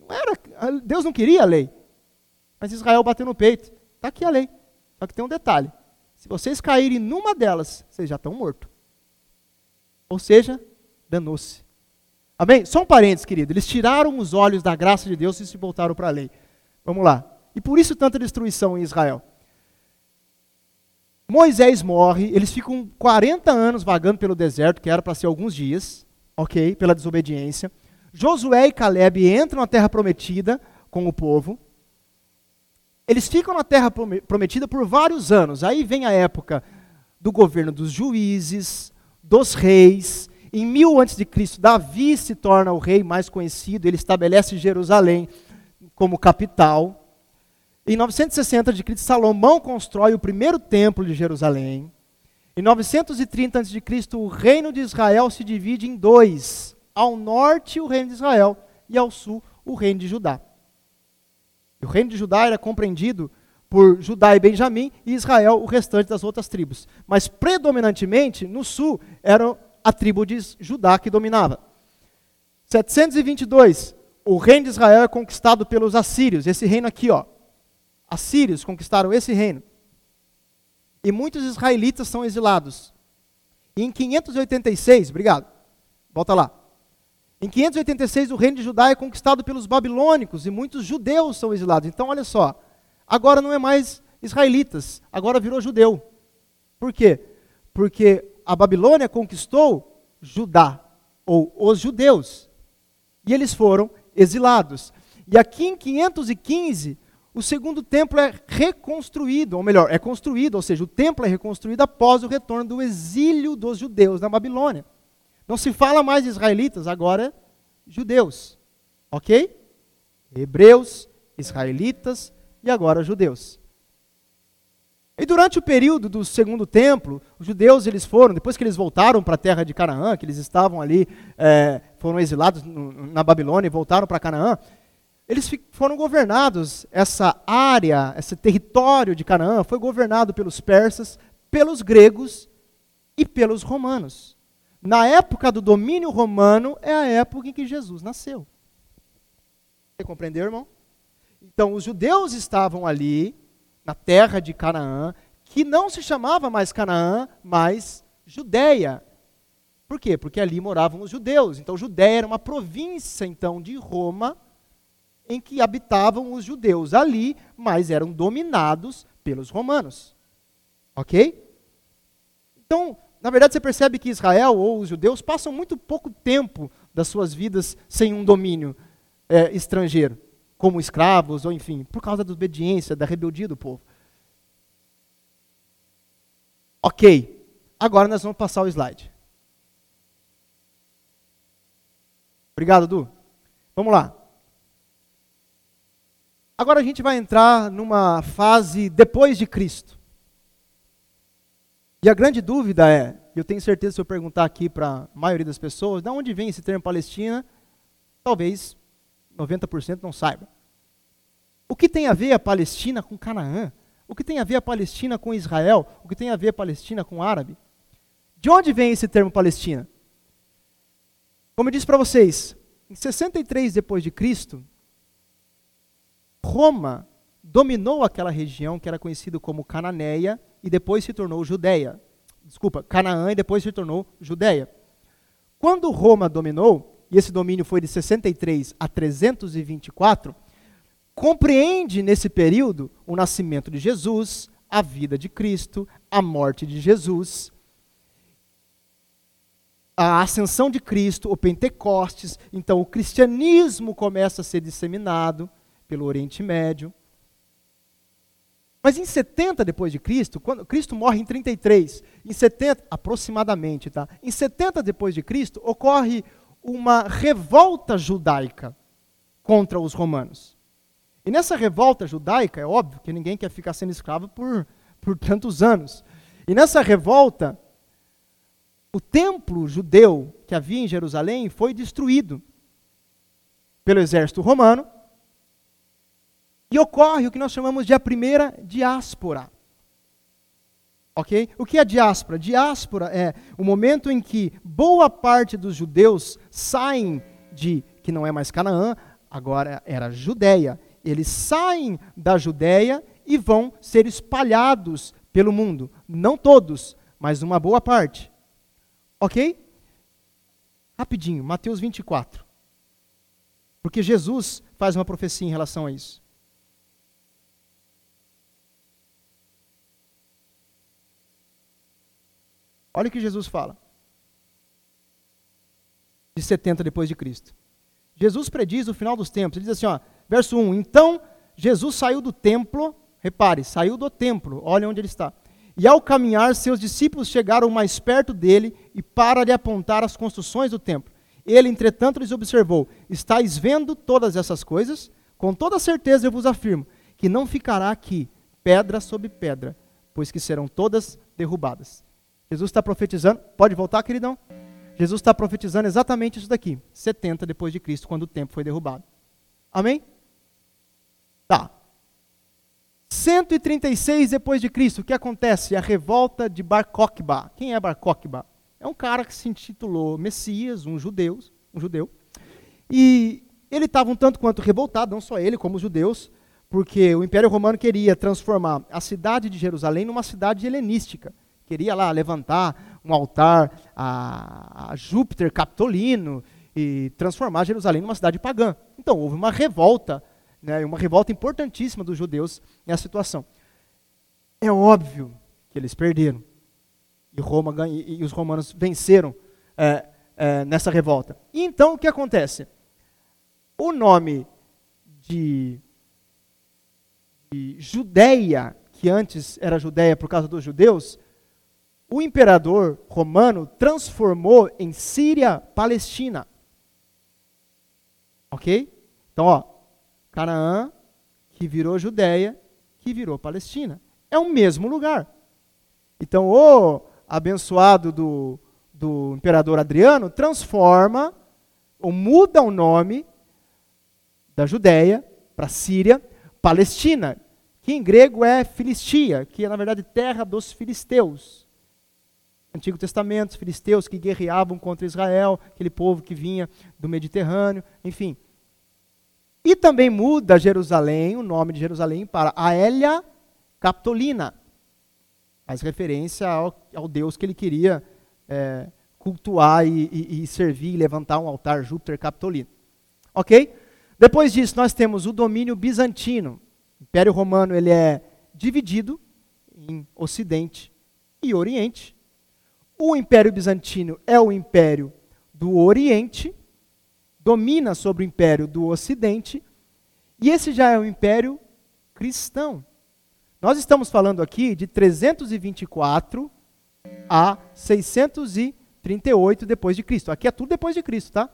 Não era, Deus não queria a lei. Mas Israel bateu no peito. Tá aqui a lei. Só que tem um detalhe: se vocês caírem numa delas, vocês já estão mortos. Ou seja, danou-se. Amém? Só um parênteses, querido. Eles tiraram os olhos da graça de Deus e se voltaram para a lei. Vamos lá. E por isso tanta destruição em Israel. Moisés morre, eles ficam 40 anos vagando pelo deserto, que era para ser alguns dias, ok? Pela desobediência. Josué e Caleb entram na terra prometida com o povo. Eles ficam na terra prometida por vários anos. Aí vem a época do governo dos juízes, dos reis, em 1000 a.C., Davi se torna o rei mais conhecido, ele estabelece Jerusalém como capital. Em 960 a.C., Salomão constrói o primeiro templo de Jerusalém. Em 930 a.C., o reino de Israel se divide em dois: ao norte, o reino de Israel, e ao sul, o reino de Judá. O reino de Judá era compreendido por Judá e Benjamim, e Israel, o restante das outras tribos. Mas predominantemente, no sul, eram a tribo de Judá que dominava. 722, o reino de Israel é conquistado pelos assírios, esse reino aqui, ó. Assírios conquistaram esse reino. E muitos israelitas são exilados. E em 586, obrigado. Volta lá. Em 586 o reino de Judá é conquistado pelos babilônicos e muitos judeus são exilados. Então olha só, agora não é mais israelitas, agora virou judeu. Por quê? Porque a Babilônia conquistou Judá, ou os judeus, e eles foram exilados. E aqui em 515, o segundo templo é reconstruído, ou melhor, é construído, ou seja, o templo é reconstruído após o retorno do exílio dos judeus na Babilônia. Não se fala mais de israelitas, agora judeus. Ok? Hebreus, israelitas e agora judeus. E durante o período do segundo templo, os judeus eles foram, depois que eles voltaram para a terra de Canaã, que eles estavam ali, é, foram exilados no, na Babilônia e voltaram para Canaã, eles foram governados, essa área, esse território de Canaã foi governado pelos persas, pelos gregos e pelos romanos. Na época do domínio romano é a época em que Jesus nasceu. Você compreendeu, irmão? Então, os judeus estavam ali, na terra de Canaã, que não se chamava mais Canaã, mas Judéia. Por quê? Porque ali moravam os judeus. Então, Judéia era uma província, então, de Roma, em que habitavam os judeus ali, mas eram dominados pelos romanos. Ok? Então, na verdade, você percebe que Israel ou os judeus passam muito pouco tempo das suas vidas sem um domínio é, estrangeiro como escravos, ou enfim, por causa da obediência, da rebeldia do povo. Ok, agora nós vamos passar o slide. Obrigado, Du. Vamos lá. Agora a gente vai entrar numa fase depois de Cristo. E a grande dúvida é, eu tenho certeza se eu perguntar aqui para a maioria das pessoas, de onde vem esse termo Palestina? Talvez 90% não saiba. O que tem a ver a Palestina com Canaã? O que tem a ver a Palestina com Israel? O que tem a ver a Palestina com árabe? De onde vem esse termo Palestina? Como eu disse para vocês, em 63 depois de Cristo, Roma dominou aquela região que era conhecida como Cananeia e depois se tornou Judéia. Desculpa, Canaã e depois se tornou Judéia. Quando Roma dominou, e esse domínio foi de 63 a 324, compreende nesse período o nascimento de Jesus, a vida de Cristo, a morte de Jesus, a ascensão de Cristo, o Pentecostes. Então, o cristianismo começa a ser disseminado pelo Oriente Médio. Mas em 70 depois de Cristo, quando Cristo morre em 33, em 70 aproximadamente, tá? Em 70 depois de Cristo ocorre uma revolta judaica contra os romanos. E nessa revolta judaica, é óbvio que ninguém quer ficar sendo escravo por, por tantos anos. E nessa revolta, o templo judeu que havia em Jerusalém foi destruído pelo exército romano. E ocorre o que nós chamamos de a primeira diáspora. Ok? O que é diáspora? Diáspora é o momento em que boa parte dos judeus saem de, que não é mais Canaã, agora era Judéia. Eles saem da Judéia e vão ser espalhados pelo mundo. Não todos, mas uma boa parte. Ok? Rapidinho, Mateus 24. Porque Jesus faz uma profecia em relação a isso. Olha o que Jesus fala. De 70 depois de Cristo. Jesus prediz o final dos tempos. Ele diz assim, ó, verso 1: Então Jesus saiu do templo, repare, saiu do templo, olha onde ele está. E ao caminhar, seus discípulos chegaram mais perto dele e para lhe apontar as construções do templo. Ele, entretanto, lhes observou: Estais vendo todas essas coisas? Com toda certeza eu vos afirmo que não ficará aqui pedra sobre pedra, pois que serão todas derrubadas. Jesus está profetizando. Pode voltar, queridão? Jesus está profetizando exatamente isso daqui, 70 depois de Cristo, quando o templo foi derrubado. Amém? Tá. 136 depois de Cristo, o que acontece? A revolta de Bar Kokhba. Quem é Bar Kokhba? É um cara que se intitulou Messias, um judeu, um judeu. E ele estava um tanto quanto revoltado, não só ele, como os judeus, porque o Império Romano queria transformar a cidade de Jerusalém numa cidade helenística queria lá levantar um altar a, a Júpiter Capitolino e transformar Jerusalém numa cidade pagã. Então houve uma revolta, né, uma revolta importantíssima dos judeus nessa situação. É óbvio que eles perderam e, Roma, e, os romanos venceram é, é, nessa revolta. E então o que acontece? O nome de, de que antes era Judéia por causa dos judeus, o imperador romano transformou em Síria-Palestina. Ok? Então, ó, Canaã, que virou Judéia, que virou Palestina. É o mesmo lugar. Então, o abençoado do, do imperador Adriano transforma, ou muda o nome da Judéia para Síria, Palestina, que em grego é Filistia, que é na verdade terra dos filisteus. Antigo Testamento, os filisteus que guerreavam contra Israel, aquele povo que vinha do Mediterrâneo, enfim. E também muda Jerusalém, o nome de Jerusalém, para Aélia Capitolina. Faz referência ao, ao Deus que ele queria é, cultuar e, e, e servir e levantar um altar Júpiter Capitolino. Ok? Depois disso, nós temos o domínio bizantino. O Império Romano ele é dividido em Ocidente e Oriente. O Império Bizantino é o império do Oriente, domina sobre o império do Ocidente, e esse já é o império cristão. Nós estamos falando aqui de 324 a 638 depois de Cristo. Aqui é tudo depois de Cristo, tá?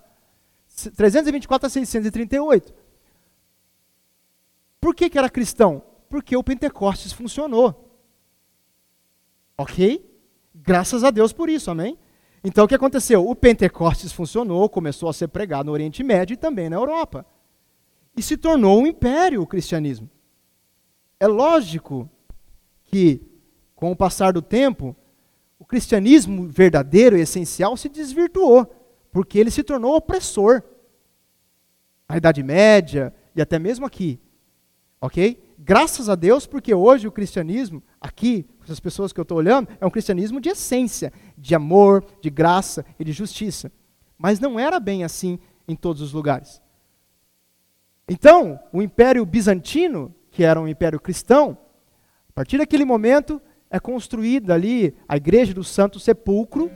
324 a 638. Por que, que era cristão? Porque o Pentecostes funcionou. Ok? Graças a Deus por isso, amém? Então o que aconteceu? O Pentecostes funcionou, começou a ser pregado no Oriente Médio e também na Europa. E se tornou um império o cristianismo. É lógico que, com o passar do tempo, o cristianismo verdadeiro e essencial se desvirtuou, porque ele se tornou opressor. Na Idade Média e até mesmo aqui. Ok? Graças a Deus, porque hoje o cristianismo, aqui, essas pessoas que eu estou olhando, é um cristianismo de essência, de amor, de graça e de justiça. Mas não era bem assim em todos os lugares. Então, o Império Bizantino, que era um império cristão, a partir daquele momento é construída ali a Igreja do Santo Sepulcro,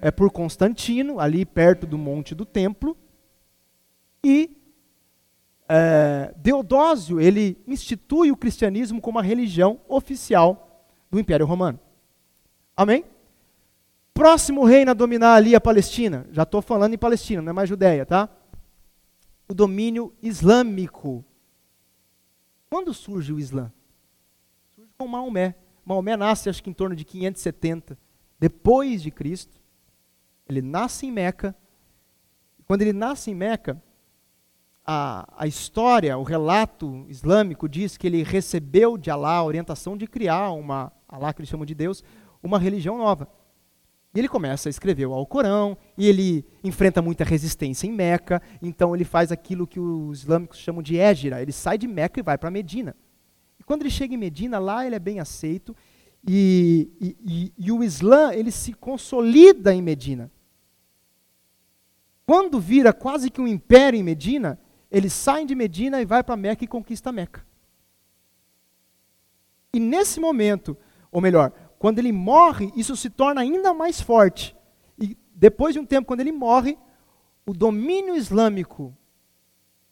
é por Constantino, ali perto do Monte do Templo, e é, Deodósio ele institui o cristianismo como a religião oficial do Império Romano. Amém? Próximo reino a dominar ali a Palestina. Já estou falando em Palestina, não é mais Judéia, tá? O domínio islâmico. Quando surge o Islã? Surge com Maomé. Maomé nasce acho que em torno de 570 depois de Cristo. Ele nasce em Meca. Quando ele nasce em Meca, a, a história, o relato islâmico diz que ele recebeu de Alá a orientação de criar uma, Alá que eles chamam de Deus, uma religião nova. E ele começa a escrever o Alcorão, e ele enfrenta muita resistência em Meca, então ele faz aquilo que os islâmicos chamam de égira, ele sai de Meca e vai para Medina. E quando ele chega em Medina, lá ele é bem aceito, e, e, e, e o Islã ele se consolida em Medina. Quando vira quase que um império em Medina, eles saem de Medina e vai para Meca e conquista Meca. E nesse momento, ou melhor, quando ele morre, isso se torna ainda mais forte. E depois de um tempo, quando ele morre, o domínio islâmico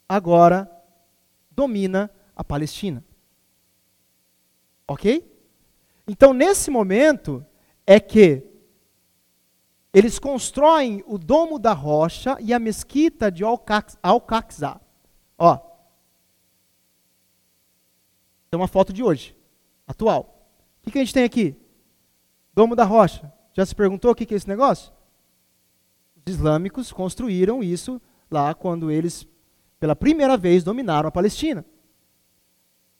agora domina a Palestina. Ok? Então, nesse momento, é que eles constroem o Domo da Rocha e a mesquita de Al-Aqsa. Ó. É uma foto de hoje, atual. O que, que a gente tem aqui? Domo da Rocha. Já se perguntou o que, que é esse negócio? Os islâmicos construíram isso lá quando eles, pela primeira vez, dominaram a Palestina.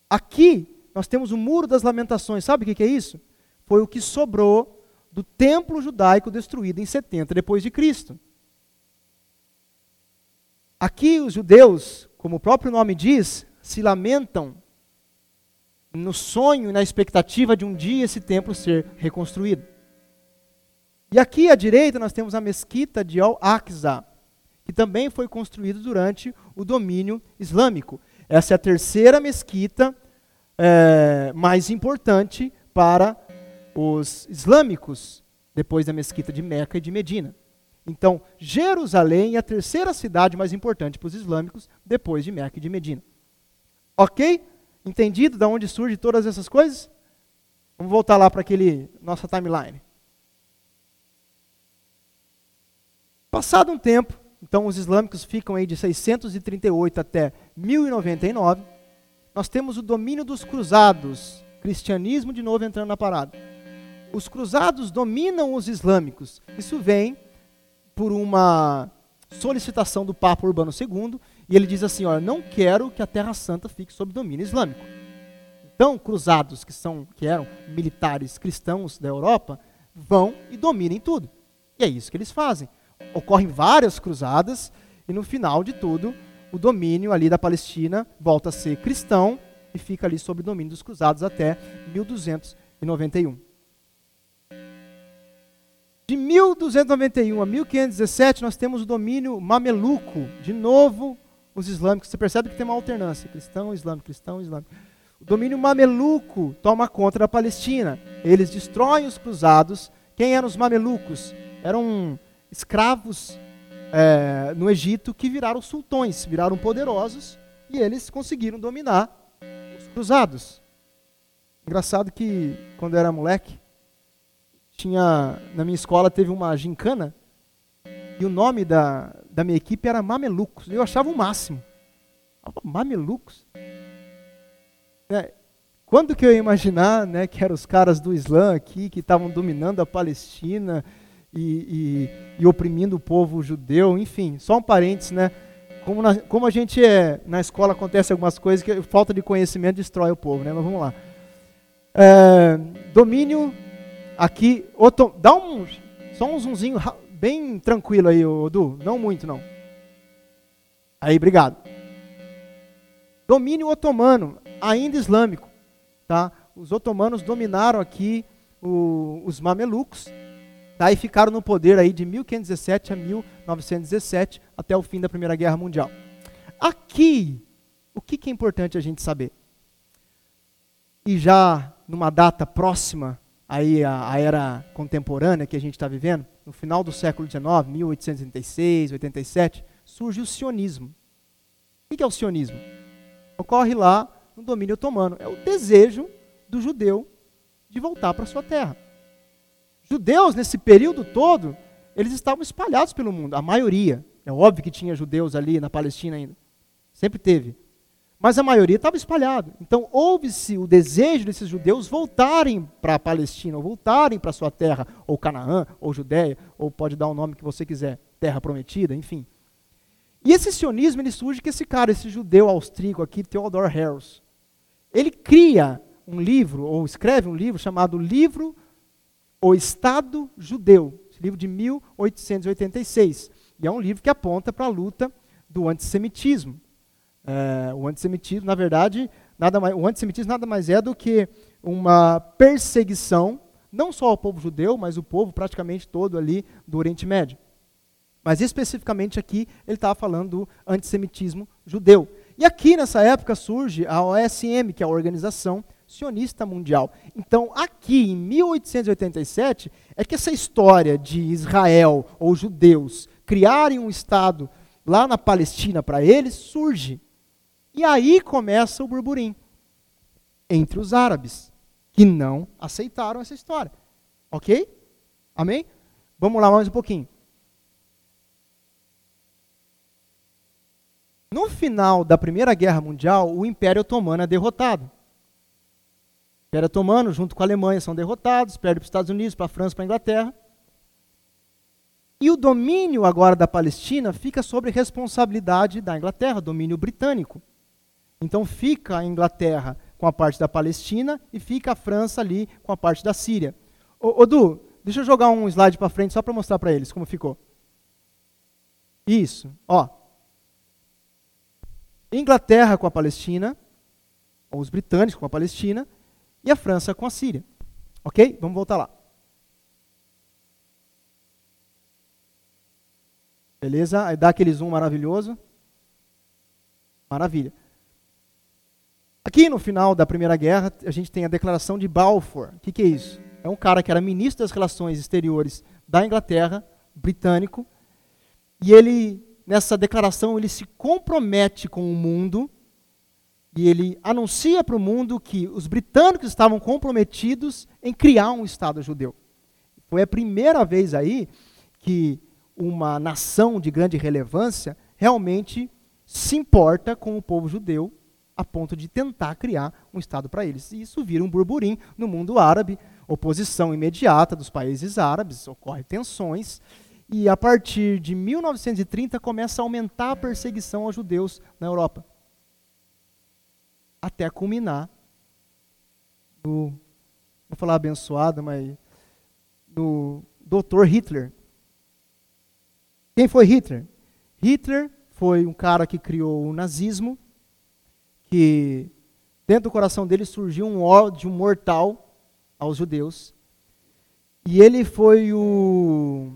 Aqui, nós temos o Muro das Lamentações. Sabe o que, que é isso? Foi o que sobrou do templo judaico destruído em 70 depois de Cristo. Aqui os judeus como o próprio nome diz, se lamentam no sonho e na expectativa de um dia esse templo ser reconstruído. E aqui à direita nós temos a mesquita de Al-Aqsa, que também foi construída durante o domínio islâmico. Essa é a terceira mesquita é, mais importante para os islâmicos, depois da mesquita de Meca e de Medina. Então, Jerusalém é a terceira cidade mais importante para os islâmicos, depois de Meca e de Medina. Ok? Entendido de onde surgem todas essas coisas? Vamos voltar lá para aquele nossa timeline. Passado um tempo, então os islâmicos ficam aí de 638 até 1099. Nós temos o domínio dos cruzados, cristianismo de novo entrando na parada. Os cruzados dominam os islâmicos. Isso vem por uma solicitação do Papa Urbano II, e ele diz assim: olha, não quero que a Terra Santa fique sob domínio islâmico. Então, cruzados, que, são, que eram militares cristãos da Europa, vão e dominem tudo. E é isso que eles fazem. Ocorrem várias cruzadas, e no final de tudo, o domínio ali da Palestina volta a ser cristão e fica ali sob domínio dos cruzados até 1291. De 1291 a 1517, nós temos o domínio mameluco. De novo, os islâmicos. Você percebe que tem uma alternância: cristão, islâmico, cristão, islâmico. O domínio mameluco toma conta da Palestina. Eles destroem os cruzados. Quem eram os mamelucos? Eram escravos é, no Egito que viraram sultões, viraram poderosos e eles conseguiram dominar os cruzados. Engraçado que quando eu era moleque, tinha na minha escola teve uma gincana e o nome da, da minha equipe era Mamelucos. Eu achava o máximo. Mamelucos? É, quando que eu ia imaginar né, que eram os caras do Islã aqui, que estavam dominando a Palestina e, e, e, oprimindo o povo judeu? Enfim, só um parênteses, né? Como, na, como a gente é, na escola acontece algumas coisas que falta de conhecimento destrói o povo, né? Mas vamos lá. É, domínio aqui, dá um, só um zoomzinho bem tranquilo aí, Edu, não muito não. Aí, obrigado. Domínio otomano, ainda islâmico, tá? Os otomanos dominaram aqui o, os mamelucos, tá? E ficaram no poder aí de 1517 a 1917, até o fim da Primeira Guerra Mundial. aqui, o que, que é importante a gente saber? E já numa data próxima aí a, a era contemporânea que a gente está vivendo, no final do século XIX, 1836, 87, surge o sionismo. O que é o sionismo? Ocorre lá no domínio otomano. É o desejo do judeu de voltar para sua terra. Judeus, nesse período todo, eles estavam espalhados pelo mundo, a maioria. É óbvio que tinha judeus ali na Palestina ainda. Sempre teve. Mas a maioria estava espalhado. Então houve-se o desejo desses judeus voltarem para a Palestina, ou voltarem para sua terra, ou Canaã, ou Judéia, ou pode dar o nome que você quiser, terra prometida, enfim. E esse sionismo ele surge que esse cara, esse judeu austríaco aqui, Theodor Herzl, ele cria um livro, ou escreve um livro chamado Livro O Estado Judeu, livro de 1886. E é um livro que aponta para a luta do antissemitismo. É, o antissemitismo, na verdade, nada mais, o antissemitismo nada mais é do que uma perseguição, não só ao povo judeu, mas o povo praticamente todo ali do Oriente Médio. Mas especificamente aqui ele estava falando do antissemitismo judeu. E aqui nessa época surge a OSM, que é a Organização Sionista Mundial. Então, aqui em 1887, é que essa história de Israel ou judeus criarem um Estado lá na Palestina para eles surge. E aí começa o burburinho entre os árabes, que não aceitaram essa história. Ok? Amém? Vamos lá mais um pouquinho. No final da Primeira Guerra Mundial, o Império Otomano é derrotado. O Império Otomano, junto com a Alemanha, são derrotados, perde para os Estados Unidos, para a França, para a Inglaterra. E o domínio agora da Palestina fica sob responsabilidade da Inglaterra, domínio britânico. Então fica a Inglaterra com a parte da Palestina e fica a França ali com a parte da Síria. Ô, Du, deixa eu jogar um slide para frente só para mostrar para eles como ficou. Isso, ó. Inglaterra com a Palestina, os britânicos com a Palestina, e a França com a Síria. Ok? Vamos voltar lá. Beleza? Aí dá aquele zoom maravilhoso. Maravilha. Aqui no final da Primeira Guerra, a gente tem a Declaração de Balfour. O que, que é isso? É um cara que era ministro das Relações Exteriores da Inglaterra, britânico, e ele nessa declaração, ele se compromete com o mundo e ele anuncia para o mundo que os britânicos estavam comprometidos em criar um Estado judeu. Foi a primeira vez aí que uma nação de grande relevância realmente se importa com o povo judeu a ponto de tentar criar um Estado para eles. E isso vira um burburinho no mundo árabe, oposição imediata dos países árabes, ocorre tensões, e a partir de 1930 começa a aumentar a perseguição aos judeus na Europa. Até culminar no, vou falar abençoado, mas no Dr. Hitler. Quem foi Hitler? Hitler foi um cara que criou o nazismo, que dentro do coração dele surgiu um ódio mortal aos judeus. E ele foi o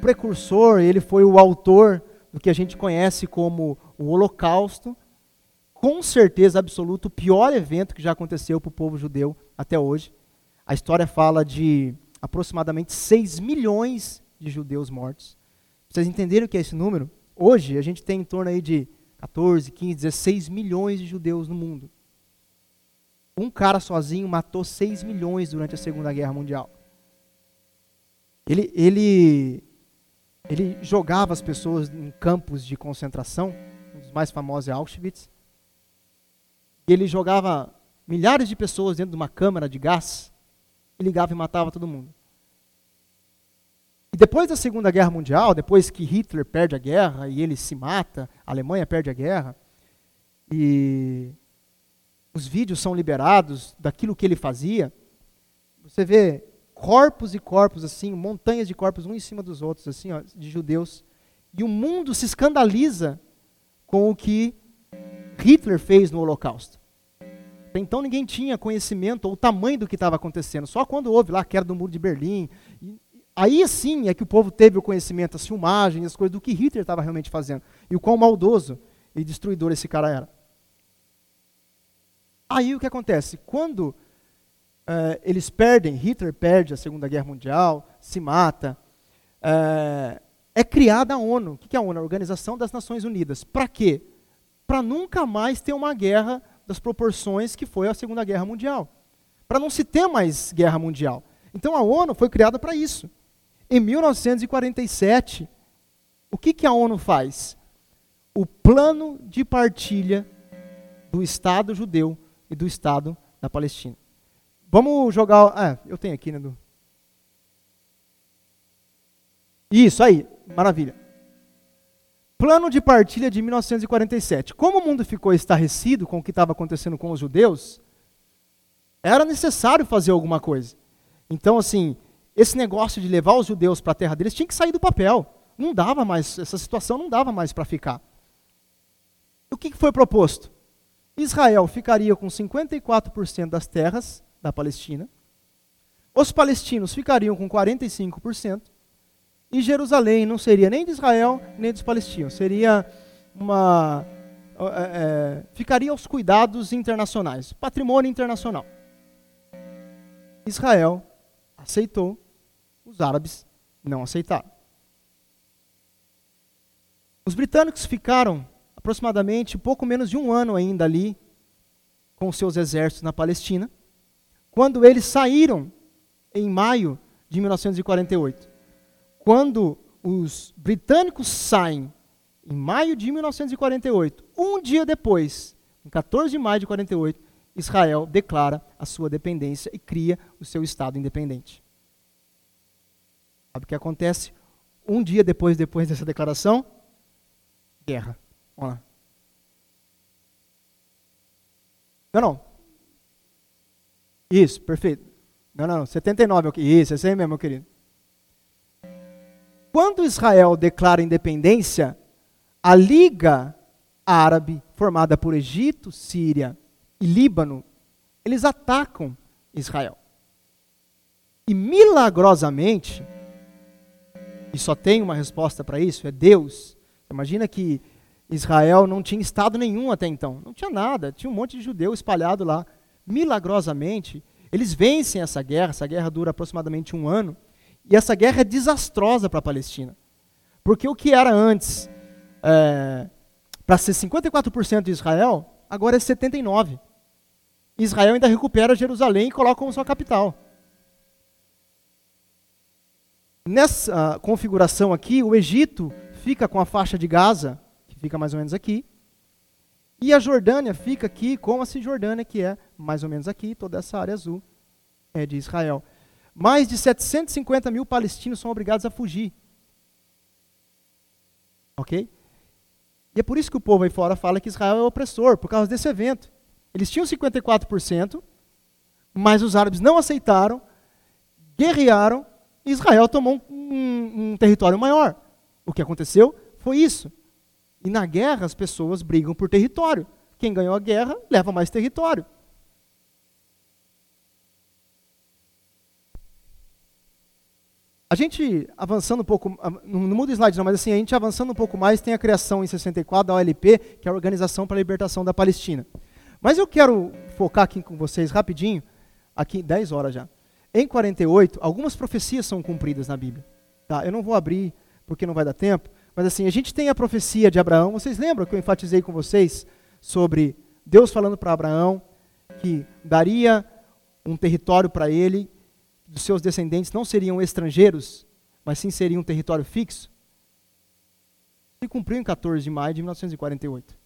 precursor, ele foi o autor do que a gente conhece como o Holocausto, com certeza absoluta o pior evento que já aconteceu para o povo judeu até hoje. A história fala de aproximadamente 6 milhões de judeus mortos. Vocês entenderem o que é esse número? Hoje a gente tem em torno aí de 14, 15, 16 milhões de judeus no mundo. Um cara sozinho matou 6 milhões durante a Segunda Guerra Mundial. Ele, ele ele jogava as pessoas em campos de concentração, um dos mais famosos é Auschwitz. Ele jogava milhares de pessoas dentro de uma câmara de gás ligava e matava todo mundo. E depois da Segunda Guerra Mundial, depois que Hitler perde a guerra e ele se mata, a Alemanha perde a guerra, e os vídeos são liberados daquilo que ele fazia, você vê corpos e corpos, assim, montanhas de corpos, um em cima dos outros, assim, ó, de judeus. E o mundo se escandaliza com o que Hitler fez no Holocausto. Então ninguém tinha conhecimento ou o tamanho do que estava acontecendo. Só quando houve lá a queda do muro de Berlim. Aí sim é que o povo teve o conhecimento, as filmagens, as coisas do que Hitler estava realmente fazendo. E o quão maldoso e destruidor esse cara era. Aí o que acontece? Quando é, eles perdem, Hitler perde a Segunda Guerra Mundial, se mata, é, é criada a ONU. O que é a ONU? A Organização das Nações Unidas. Para quê? Para nunca mais ter uma guerra das proporções que foi a Segunda Guerra Mundial. Para não se ter mais guerra mundial. Então a ONU foi criada para isso. Em 1947, o que, que a ONU faz? O plano de partilha do Estado judeu e do Estado da Palestina. Vamos jogar. Ah, eu tenho aqui, né? Isso aí, maravilha. Plano de partilha de 1947. Como o mundo ficou estarrecido com o que estava acontecendo com os judeus, era necessário fazer alguma coisa. Então, assim, esse negócio de levar os judeus para a terra deles tinha que sair do papel. Não dava mais, essa situação não dava mais para ficar. O que foi proposto? Israel ficaria com 54% das terras da Palestina, os palestinos ficariam com 45%, e Jerusalém não seria nem de Israel nem dos palestinos, seria uma. É, é, ficaria aos cuidados internacionais, patrimônio internacional. Israel aceitou, os árabes não aceitaram. Os britânicos ficaram aproximadamente pouco menos de um ano ainda ali com seus exércitos na Palestina, quando eles saíram em maio de 1948. Quando os britânicos saem em maio de 1948, um dia depois, em 14 de maio de 48, Israel declara a sua dependência e cria o seu Estado independente. Sabe o que acontece um dia depois, depois dessa declaração? Guerra. Vamos lá. Não, não. Isso, perfeito. Não, não, 79, isso, esse aí mesmo, meu querido. Quando Israel declara independência, a Liga Árabe, formada por Egito, Síria e Líbano, eles atacam Israel. E milagrosamente, e só tem uma resposta para isso, é Deus. Imagina que Israel não tinha estado nenhum até então, não tinha nada, tinha um monte de judeu espalhado lá. Milagrosamente, eles vencem essa guerra, essa guerra dura aproximadamente um ano, e essa guerra é desastrosa para a Palestina. Porque o que era antes é, para ser 54% de Israel, agora é 79%. Israel ainda recupera Jerusalém e coloca como sua capital. Nessa configuração aqui, o Egito fica com a faixa de Gaza, que fica mais ou menos aqui, e a Jordânia fica aqui com a Cisjordânia, que é mais ou menos aqui, toda essa área azul é de Israel. Mais de 750 mil palestinos são obrigados a fugir. Ok? E é por isso que o povo aí fora fala que Israel é opressor, por causa desse evento. Eles tinham 54%, mas os árabes não aceitaram, guerrearam, Israel tomou um, um, um território maior. O que aconteceu foi isso. E na guerra as pessoas brigam por território. Quem ganhou a guerra leva mais território. A gente avançando um pouco, não muda o slide não, mas assim, a gente avançando um pouco mais, tem a criação em 64 da OLP, que é a Organização para a Libertação da Palestina. Mas eu quero focar aqui com vocês rapidinho, aqui 10 horas já. Em 48, algumas profecias são cumpridas na Bíblia. Tá? Eu não vou abrir porque não vai dar tempo, mas assim, a gente tem a profecia de Abraão. Vocês lembram que eu enfatizei com vocês sobre Deus falando para Abraão que daria um território para ele dos seus descendentes não seriam estrangeiros, mas sim seriam um território fixo, se cumpriu em 14 de maio de 1948.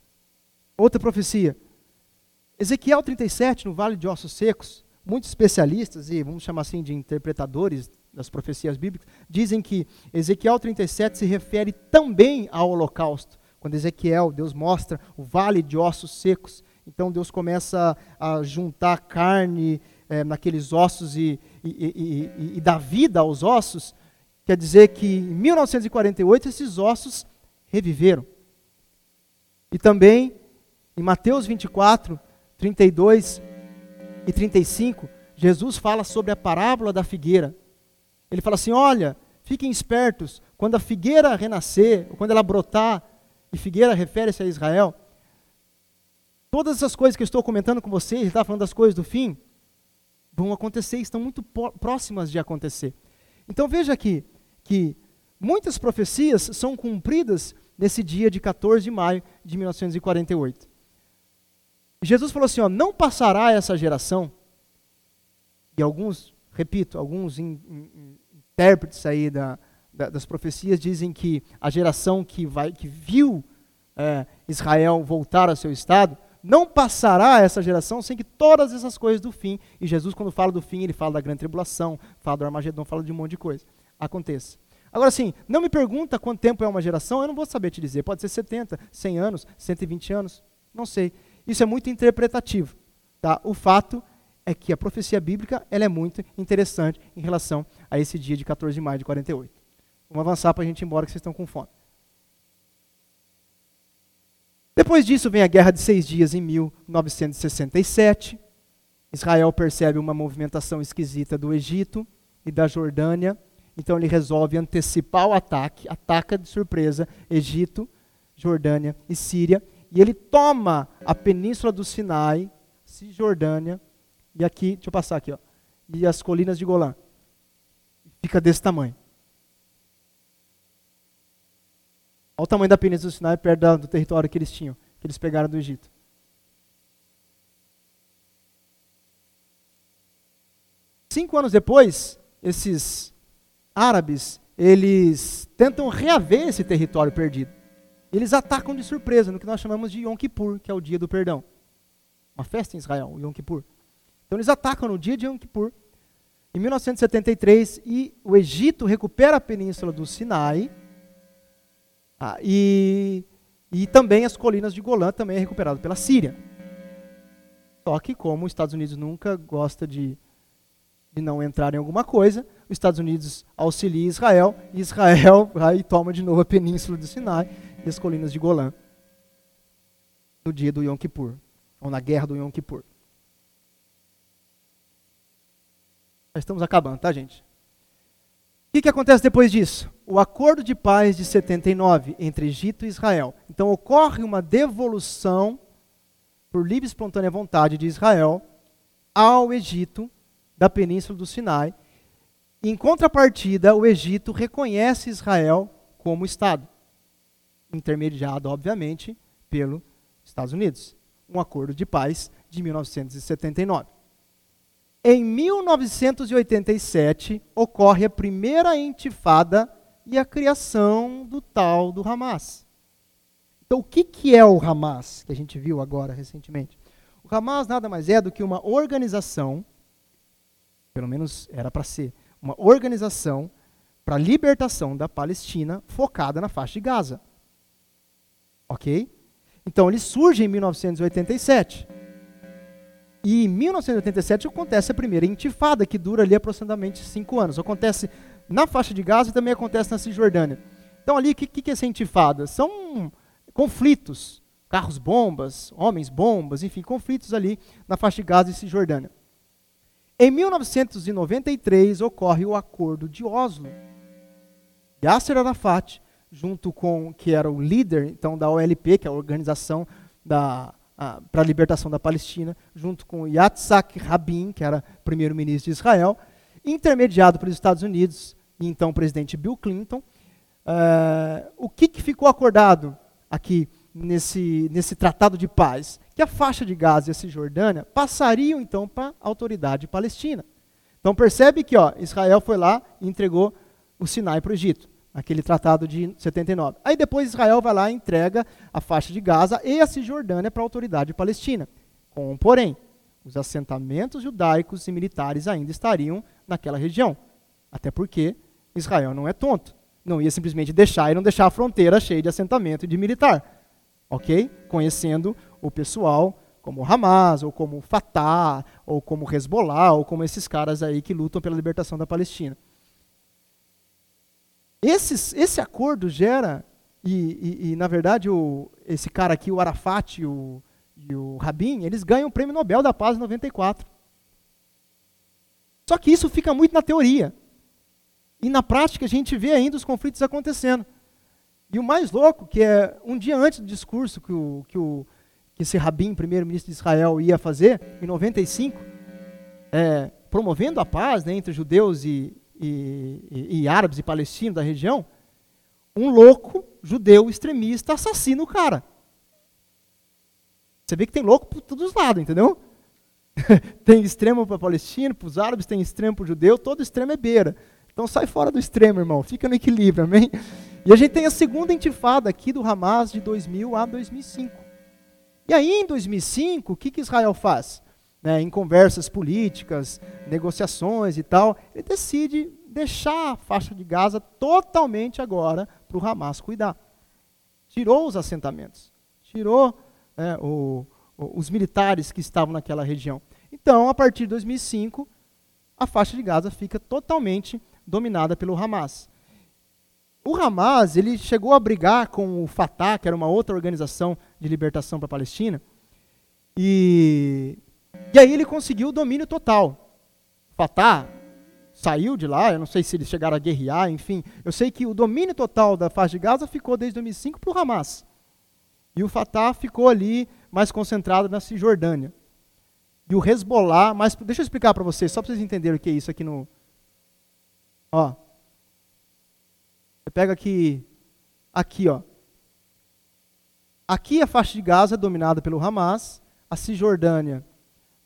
Outra profecia. Ezequiel 37, no Vale de Ossos Secos, muitos especialistas, e vamos chamar assim de interpretadores das profecias bíblicas, dizem que Ezequiel 37 se refere também ao holocausto. Quando Ezequiel, Deus mostra o vale de ossos secos, então Deus começa a juntar carne é, naqueles ossos e, e, e, e, dar vida aos ossos, quer dizer que em 1948 esses ossos reviveram. E também em Mateus 24, 32 e 35, Jesus fala sobre a parábola da figueira. Ele fala assim: olha, fiquem espertos, quando a figueira renascer, ou quando ela brotar, e figueira refere-se a Israel, Todas essas coisas que eu estou comentando com vocês, ele está falando das coisas do fim, vão acontecer, estão muito próximas de acontecer. Então veja aqui que muitas profecias são cumpridas nesse dia de 14 de maio de 1948. Jesus falou assim: ó, não passará essa geração, e alguns, repito, alguns in, in, intérpretes aí da, da, das profecias dizem que a geração que, vai, que viu é, Israel voltar ao seu estado, não passará essa geração sem que todas essas coisas do fim, e Jesus, quando fala do fim, ele fala da grande tribulação, fala do Armagedon, fala de um monte de coisa, aconteça. Agora, sim, não me pergunta quanto tempo é uma geração, eu não vou saber te dizer. Pode ser 70, 100 anos, 120 anos, não sei. Isso é muito interpretativo. Tá? O fato é que a profecia bíblica ela é muito interessante em relação a esse dia de 14 de maio de 48. Vamos avançar para a gente ir embora, que vocês estão com fome. Depois disso vem a Guerra de Seis Dias em 1967. Israel percebe uma movimentação esquisita do Egito e da Jordânia, então ele resolve antecipar o ataque, ataca de surpresa Egito, Jordânia e Síria, e ele toma a península do Sinai, Cisjordânia, e aqui, deixa eu passar aqui, ó, e as colinas de Golã. Fica desse tamanho. Olha o tamanho da península do Sinai perto do território que eles tinham, que eles pegaram do Egito. Cinco anos depois, esses árabes, eles tentam reaver esse território perdido. Eles atacam de surpresa no que nós chamamos de Yom Kippur, que é o dia do perdão. Uma festa em Israel, Yom Kippur. Então eles atacam no dia de Yom Kippur. Em 1973, e o Egito recupera a península do Sinai ah, e, e também as colinas de Golã também é recuperado pela Síria. Só que como os Estados Unidos nunca gosta de, de não entrar em alguma coisa, os Estados Unidos auxilia Israel, e Israel vai e toma de novo a península do Sinai e as colinas de Golã no dia do Yom Kippur, ou na guerra do Yom Kippur. Já estamos acabando, tá, gente? O que, que acontece depois disso? O acordo de paz de 79 entre Egito e Israel. Então ocorre uma devolução por livre e espontânea vontade de Israel ao Egito da península do Sinai. Em contrapartida, o Egito reconhece Israel como Estado intermediado, obviamente, pelos Estados Unidos. Um acordo de paz de 1979. Em 1987, ocorre a primeira intifada e a criação do tal do Hamas. Então, o que, que é o Hamas, que a gente viu agora recentemente? O Hamas nada mais é do que uma organização, pelo menos era para ser, uma organização para a libertação da Palestina focada na faixa de Gaza. Ok? Então ele surge em 1987. E em 1987 acontece a primeira intifada, que dura ali aproximadamente cinco anos. Acontece na faixa de Gaza e também acontece na Cisjordânia. Então ali, o que, que é essa intifada? São conflitos, carros-bombas, homens-bombas, enfim, conflitos ali na faixa de Gaza e Cisjordânia. Em 1993 ocorre o Acordo de Oslo. Yasser Arafat junto com que era o líder então da OLP, que é a organização para a libertação da Palestina, junto com Yitzhak Rabin, que era primeiro-ministro de Israel, intermediado pelos Estados Unidos e então presidente Bill Clinton. Uh, o que, que ficou acordado aqui nesse, nesse tratado de paz? Que a faixa de Gaza e a Cisjordânia passariam então para a autoridade palestina. Então percebe que ó, Israel foi lá e entregou o Sinai para o Egito aquele tratado de 79. Aí depois Israel vai lá e entrega a faixa de Gaza e a Cisjordânia para a autoridade palestina. Com porém, os assentamentos judaicos e militares ainda estariam naquela região. Até porque Israel não é tonto. Não ia simplesmente deixar e não deixar a fronteira cheia de assentamento e de militar. Ok? Conhecendo o pessoal como Hamas, ou como Fatah, ou como Hezbollah, ou como esses caras aí que lutam pela libertação da Palestina. Esses, esse acordo gera, e, e, e, na verdade o, esse cara aqui, o Arafat e o, e o Rabin, eles ganham o Prêmio Nobel da Paz em 94. Só que isso fica muito na teoria. E na prática a gente vê ainda os conflitos acontecendo. E o mais louco, que é um dia antes do discurso que o, que o, que esse Rabin, primeiro-ministro de Israel, ia fazer em 95, é, promovendo a paz né, entre judeus e, e, e, árabes e palestinos da região, um louco judeu extremista assassina o cara. Você vê que tem louco por todos os lados, entendeu? tem extremo para palestino, para os árabes, tem extremo para o judeu, todo extremo é beira. Então sai fora do extremo, irmão, fica no equilíbrio, amém? E a gente tem a segunda intifada aqui do Hamas de 2000 a 2005. E aí, em 2005, o que, que Israel faz? Né, em conversas políticas, negociações e tal, ele decide deixar a faixa de Gaza totalmente agora para o Hamas cuidar. Tirou os assentamentos, tirou é, o, o, os militares que estavam naquela região. Então, a partir de 2005, a faixa de Gaza fica totalmente dominada pelo Hamas. O Hamas ele chegou a brigar com o Fatah, que era uma outra organização de libertação para a Palestina, e, e aí ele conseguiu o domínio total. Fatah saiu de lá, eu não sei se eles chegaram a guerrear, enfim. Eu sei que o domínio total da faixa de Gaza ficou desde 2005 para o Hamas. E o Fatah ficou ali mais concentrado na Cisjordânia. E o Hezbollah, mas deixa eu explicar para vocês, só para vocês entenderem o que é isso aqui no. Ó. Você pega aqui. Aqui, ó. Aqui a faixa de Gaza é dominada pelo Hamas, a Cisjordânia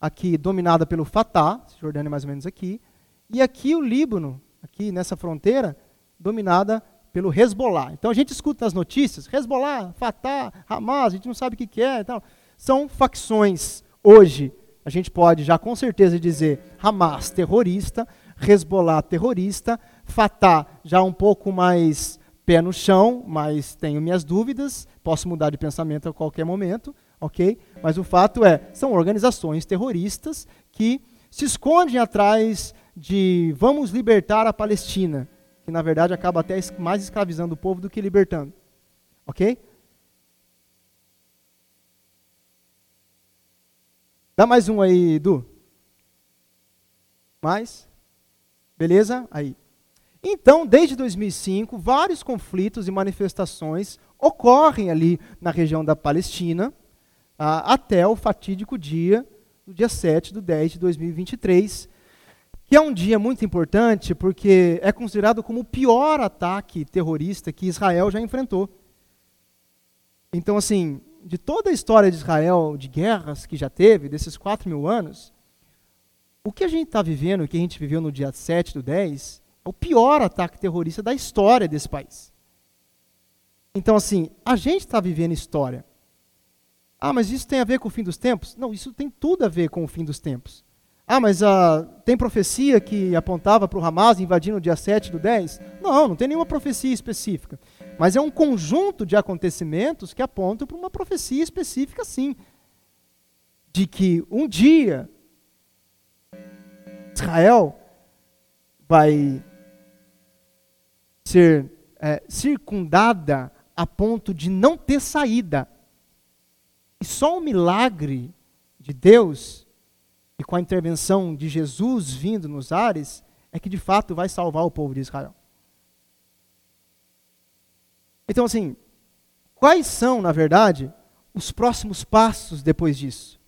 aqui dominada pelo Fatah, Cisjordânia mais ou menos aqui, e aqui o Líbano, aqui nessa fronteira, dominada pelo Hezbollah. Então a gente escuta nas notícias, Hezbollah, Fatah, Hamas, a gente não sabe o que, que é e tal. São facções. Hoje, a gente pode já com certeza dizer Hamas terrorista, Hezbollah terrorista, Fatah já um pouco mais pé no chão, mas tenho minhas dúvidas, posso mudar de pensamento a qualquer momento, ok? Mas o fato é, são organizações terroristas que se escondem atrás de vamos libertar a Palestina, que na verdade acaba até mais escravizando o povo do que libertando. Ok? Dá mais um aí, Edu. Mais? Beleza? Aí. Então, desde 2005, vários conflitos e manifestações ocorrem ali na região da Palestina, ah, até o fatídico dia, do dia 7 de 10 de 2023, que é um dia muito importante porque é considerado como o pior ataque terrorista que Israel já enfrentou. Então, assim, de toda a história de Israel, de guerras que já teve, desses 4 mil anos, o que a gente está vivendo, o que a gente viveu no dia 7 do 10, é o pior ataque terrorista da história desse país. Então, assim, a gente está vivendo história. Ah, mas isso tem a ver com o fim dos tempos? Não, isso tem tudo a ver com o fim dos tempos. Ah, mas uh, tem profecia que apontava para o Hamas invadir no dia 7 do 10? Não, não tem nenhuma profecia específica. Mas é um conjunto de acontecimentos que apontam para uma profecia específica, sim. De que um dia Israel vai ser é, circundada a ponto de não ter saída. E só o milagre de Deus e com a intervenção de Jesus vindo nos ares, é que de fato vai salvar o povo de Israel. Então, assim, quais são, na verdade, os próximos passos depois disso?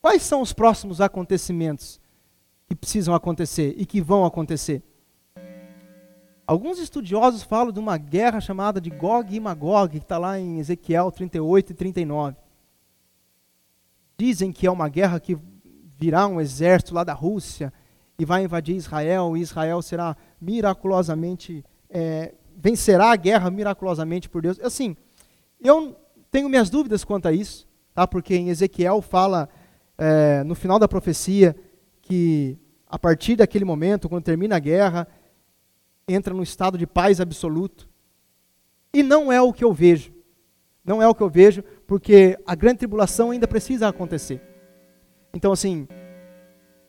Quais são os próximos acontecimentos que precisam acontecer e que vão acontecer? Alguns estudiosos falam de uma guerra chamada de Gog e Magog, que está lá em Ezequiel 38 e 39. Dizem que é uma guerra que virá um exército lá da Rússia e vai invadir Israel, e Israel será miraculosamente, é, vencerá a guerra miraculosamente por Deus. Assim, eu tenho minhas dúvidas quanto a isso, tá? porque em Ezequiel fala, é, no final da profecia, que a partir daquele momento, quando termina a guerra, entra num estado de paz absoluto. E não é o que eu vejo. Não é o que eu vejo, porque a grande tribulação ainda precisa acontecer. Então, assim,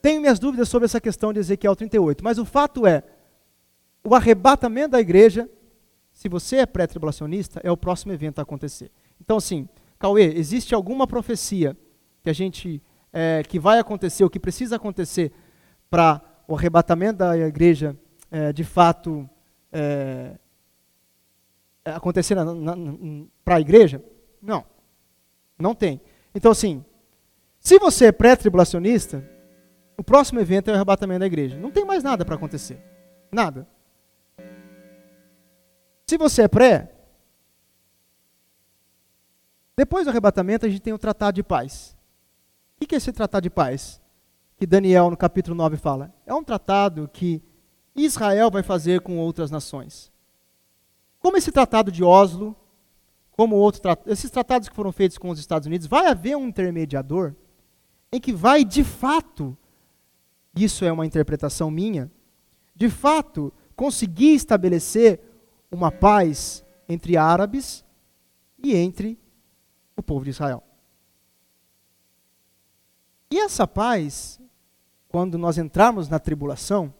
tenho minhas dúvidas sobre essa questão de Ezequiel 38, mas o fato é, o arrebatamento da igreja, se você é pré-tribulacionista, é o próximo evento a acontecer. Então, assim, Cauê, existe alguma profecia que a gente, é, que vai acontecer, ou que precisa acontecer para o arrebatamento da igreja, é, de fato, é, acontecer para a igreja? Não. Não tem. Então, assim, se você é pré-tribulacionista, o próximo evento é o arrebatamento da igreja. Não tem mais nada para acontecer. Nada. Se você é pré, depois do arrebatamento a gente tem o tratado de paz. O que é esse tratado de paz? Que Daniel, no capítulo 9, fala. É um tratado que Israel vai fazer com outras nações. Como esse tratado de Oslo, como outros esses tratados que foram feitos com os Estados Unidos, vai haver um intermediador em que vai de fato, isso é uma interpretação minha, de fato conseguir estabelecer uma paz entre árabes e entre o povo de Israel. E essa paz, quando nós entrarmos na tribulação,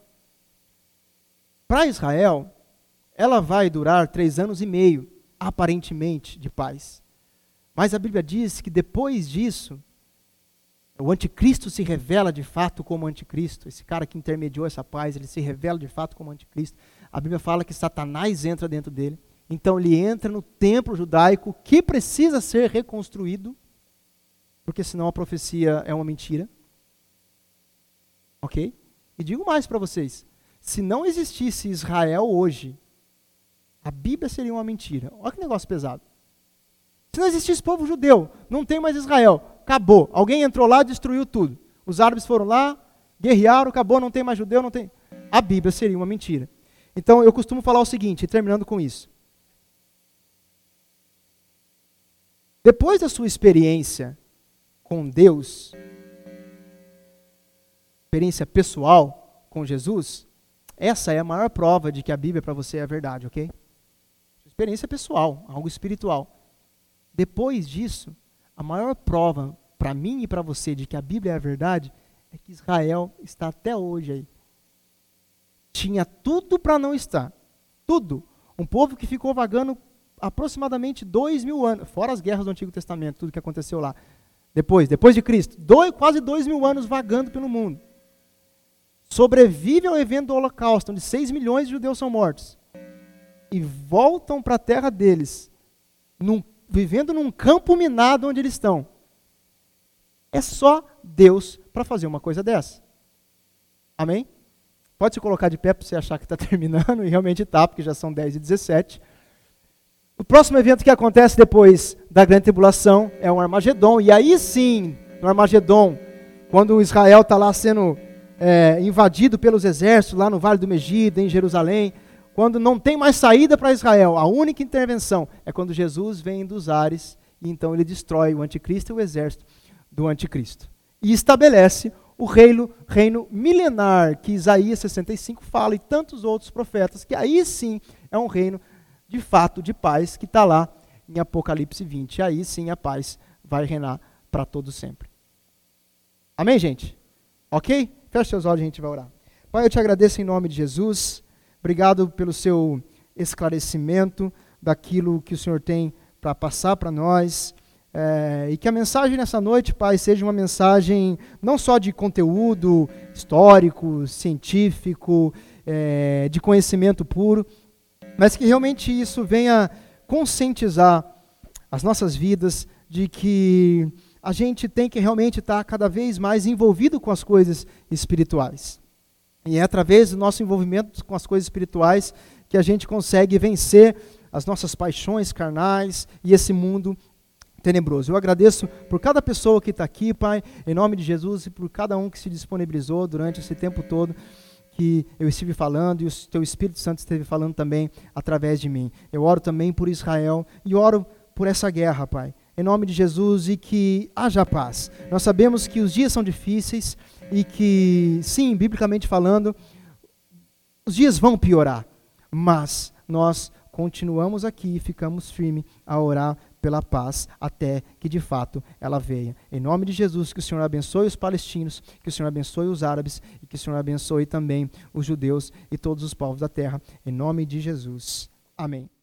para Israel, ela vai durar três anos e meio, aparentemente, de paz. Mas a Bíblia diz que depois disso, o anticristo se revela de fato como anticristo. Esse cara que intermediou essa paz, ele se revela de fato como anticristo. A Bíblia fala que Satanás entra dentro dele. Então ele entra no templo judaico que precisa ser reconstruído, porque senão a profecia é uma mentira. Ok? E digo mais para vocês: se não existisse Israel hoje, a Bíblia seria uma mentira. Olha que negócio pesado. Se não existisse povo judeu, não tem mais Israel, acabou. Alguém entrou lá e destruiu tudo. Os árabes foram lá, guerrearam, acabou, não tem mais judeu, não tem. A Bíblia seria uma mentira. Então eu costumo falar o seguinte, terminando com isso. Depois da sua experiência com Deus, experiência pessoal com Jesus, essa é a maior prova de que a Bíblia para você é verdade, ok? Experiência pessoal, algo espiritual. Depois disso, a maior prova para mim e para você de que a Bíblia é a verdade é que Israel está até hoje aí. Tinha tudo para não estar. Tudo. Um povo que ficou vagando aproximadamente dois mil anos, fora as guerras do Antigo Testamento, tudo que aconteceu lá. Depois, depois de Cristo, dois, quase dois mil anos vagando pelo mundo. Sobrevive ao evento do Holocausto, onde seis milhões de judeus são mortos. E voltam para a terra deles, num, vivendo num campo minado onde eles estão. É só Deus para fazer uma coisa dessa. Amém? Pode se colocar de pé para você achar que está terminando, e realmente está, porque já são 10 e 17. O próximo evento que acontece depois da grande tribulação é o Armagedon. E aí sim, no Armagedon, quando Israel está lá sendo é, invadido pelos exércitos, lá no Vale do Megiddo, em Jerusalém, quando não tem mais saída para Israel, a única intervenção é quando Jesus vem dos ares e então ele destrói o anticristo e o exército do anticristo. E estabelece o reino, reino milenar que Isaías 65 fala e tantos outros profetas, que aí sim é um reino de fato de paz que está lá em Apocalipse 20. Aí sim a paz vai reinar para todo sempre. Amém, gente? Ok? Feche seus olhos e a gente vai orar. Pai, eu te agradeço em nome de Jesus. Obrigado pelo seu esclarecimento daquilo que o Senhor tem para passar para nós. É, e que a mensagem nessa noite, Pai, seja uma mensagem não só de conteúdo histórico, científico, é, de conhecimento puro, mas que realmente isso venha conscientizar as nossas vidas de que a gente tem que realmente estar cada vez mais envolvido com as coisas espirituais. E é através do nosso envolvimento com as coisas espirituais que a gente consegue vencer as nossas paixões carnais e esse mundo tenebroso. Eu agradeço por cada pessoa que está aqui, Pai, em nome de Jesus, e por cada um que se disponibilizou durante esse tempo todo que eu estive falando e o teu Espírito Santo esteve falando também através de mim. Eu oro também por Israel e oro por essa guerra, Pai. Em nome de Jesus e que haja paz. Nós sabemos que os dias são difíceis e que, sim, biblicamente falando, os dias vão piorar, mas nós continuamos aqui e ficamos firmes a orar pela paz até que de fato ela venha. Em nome de Jesus, que o Senhor abençoe os palestinos, que o Senhor abençoe os árabes e que o Senhor abençoe também os judeus e todos os povos da terra. Em nome de Jesus. Amém.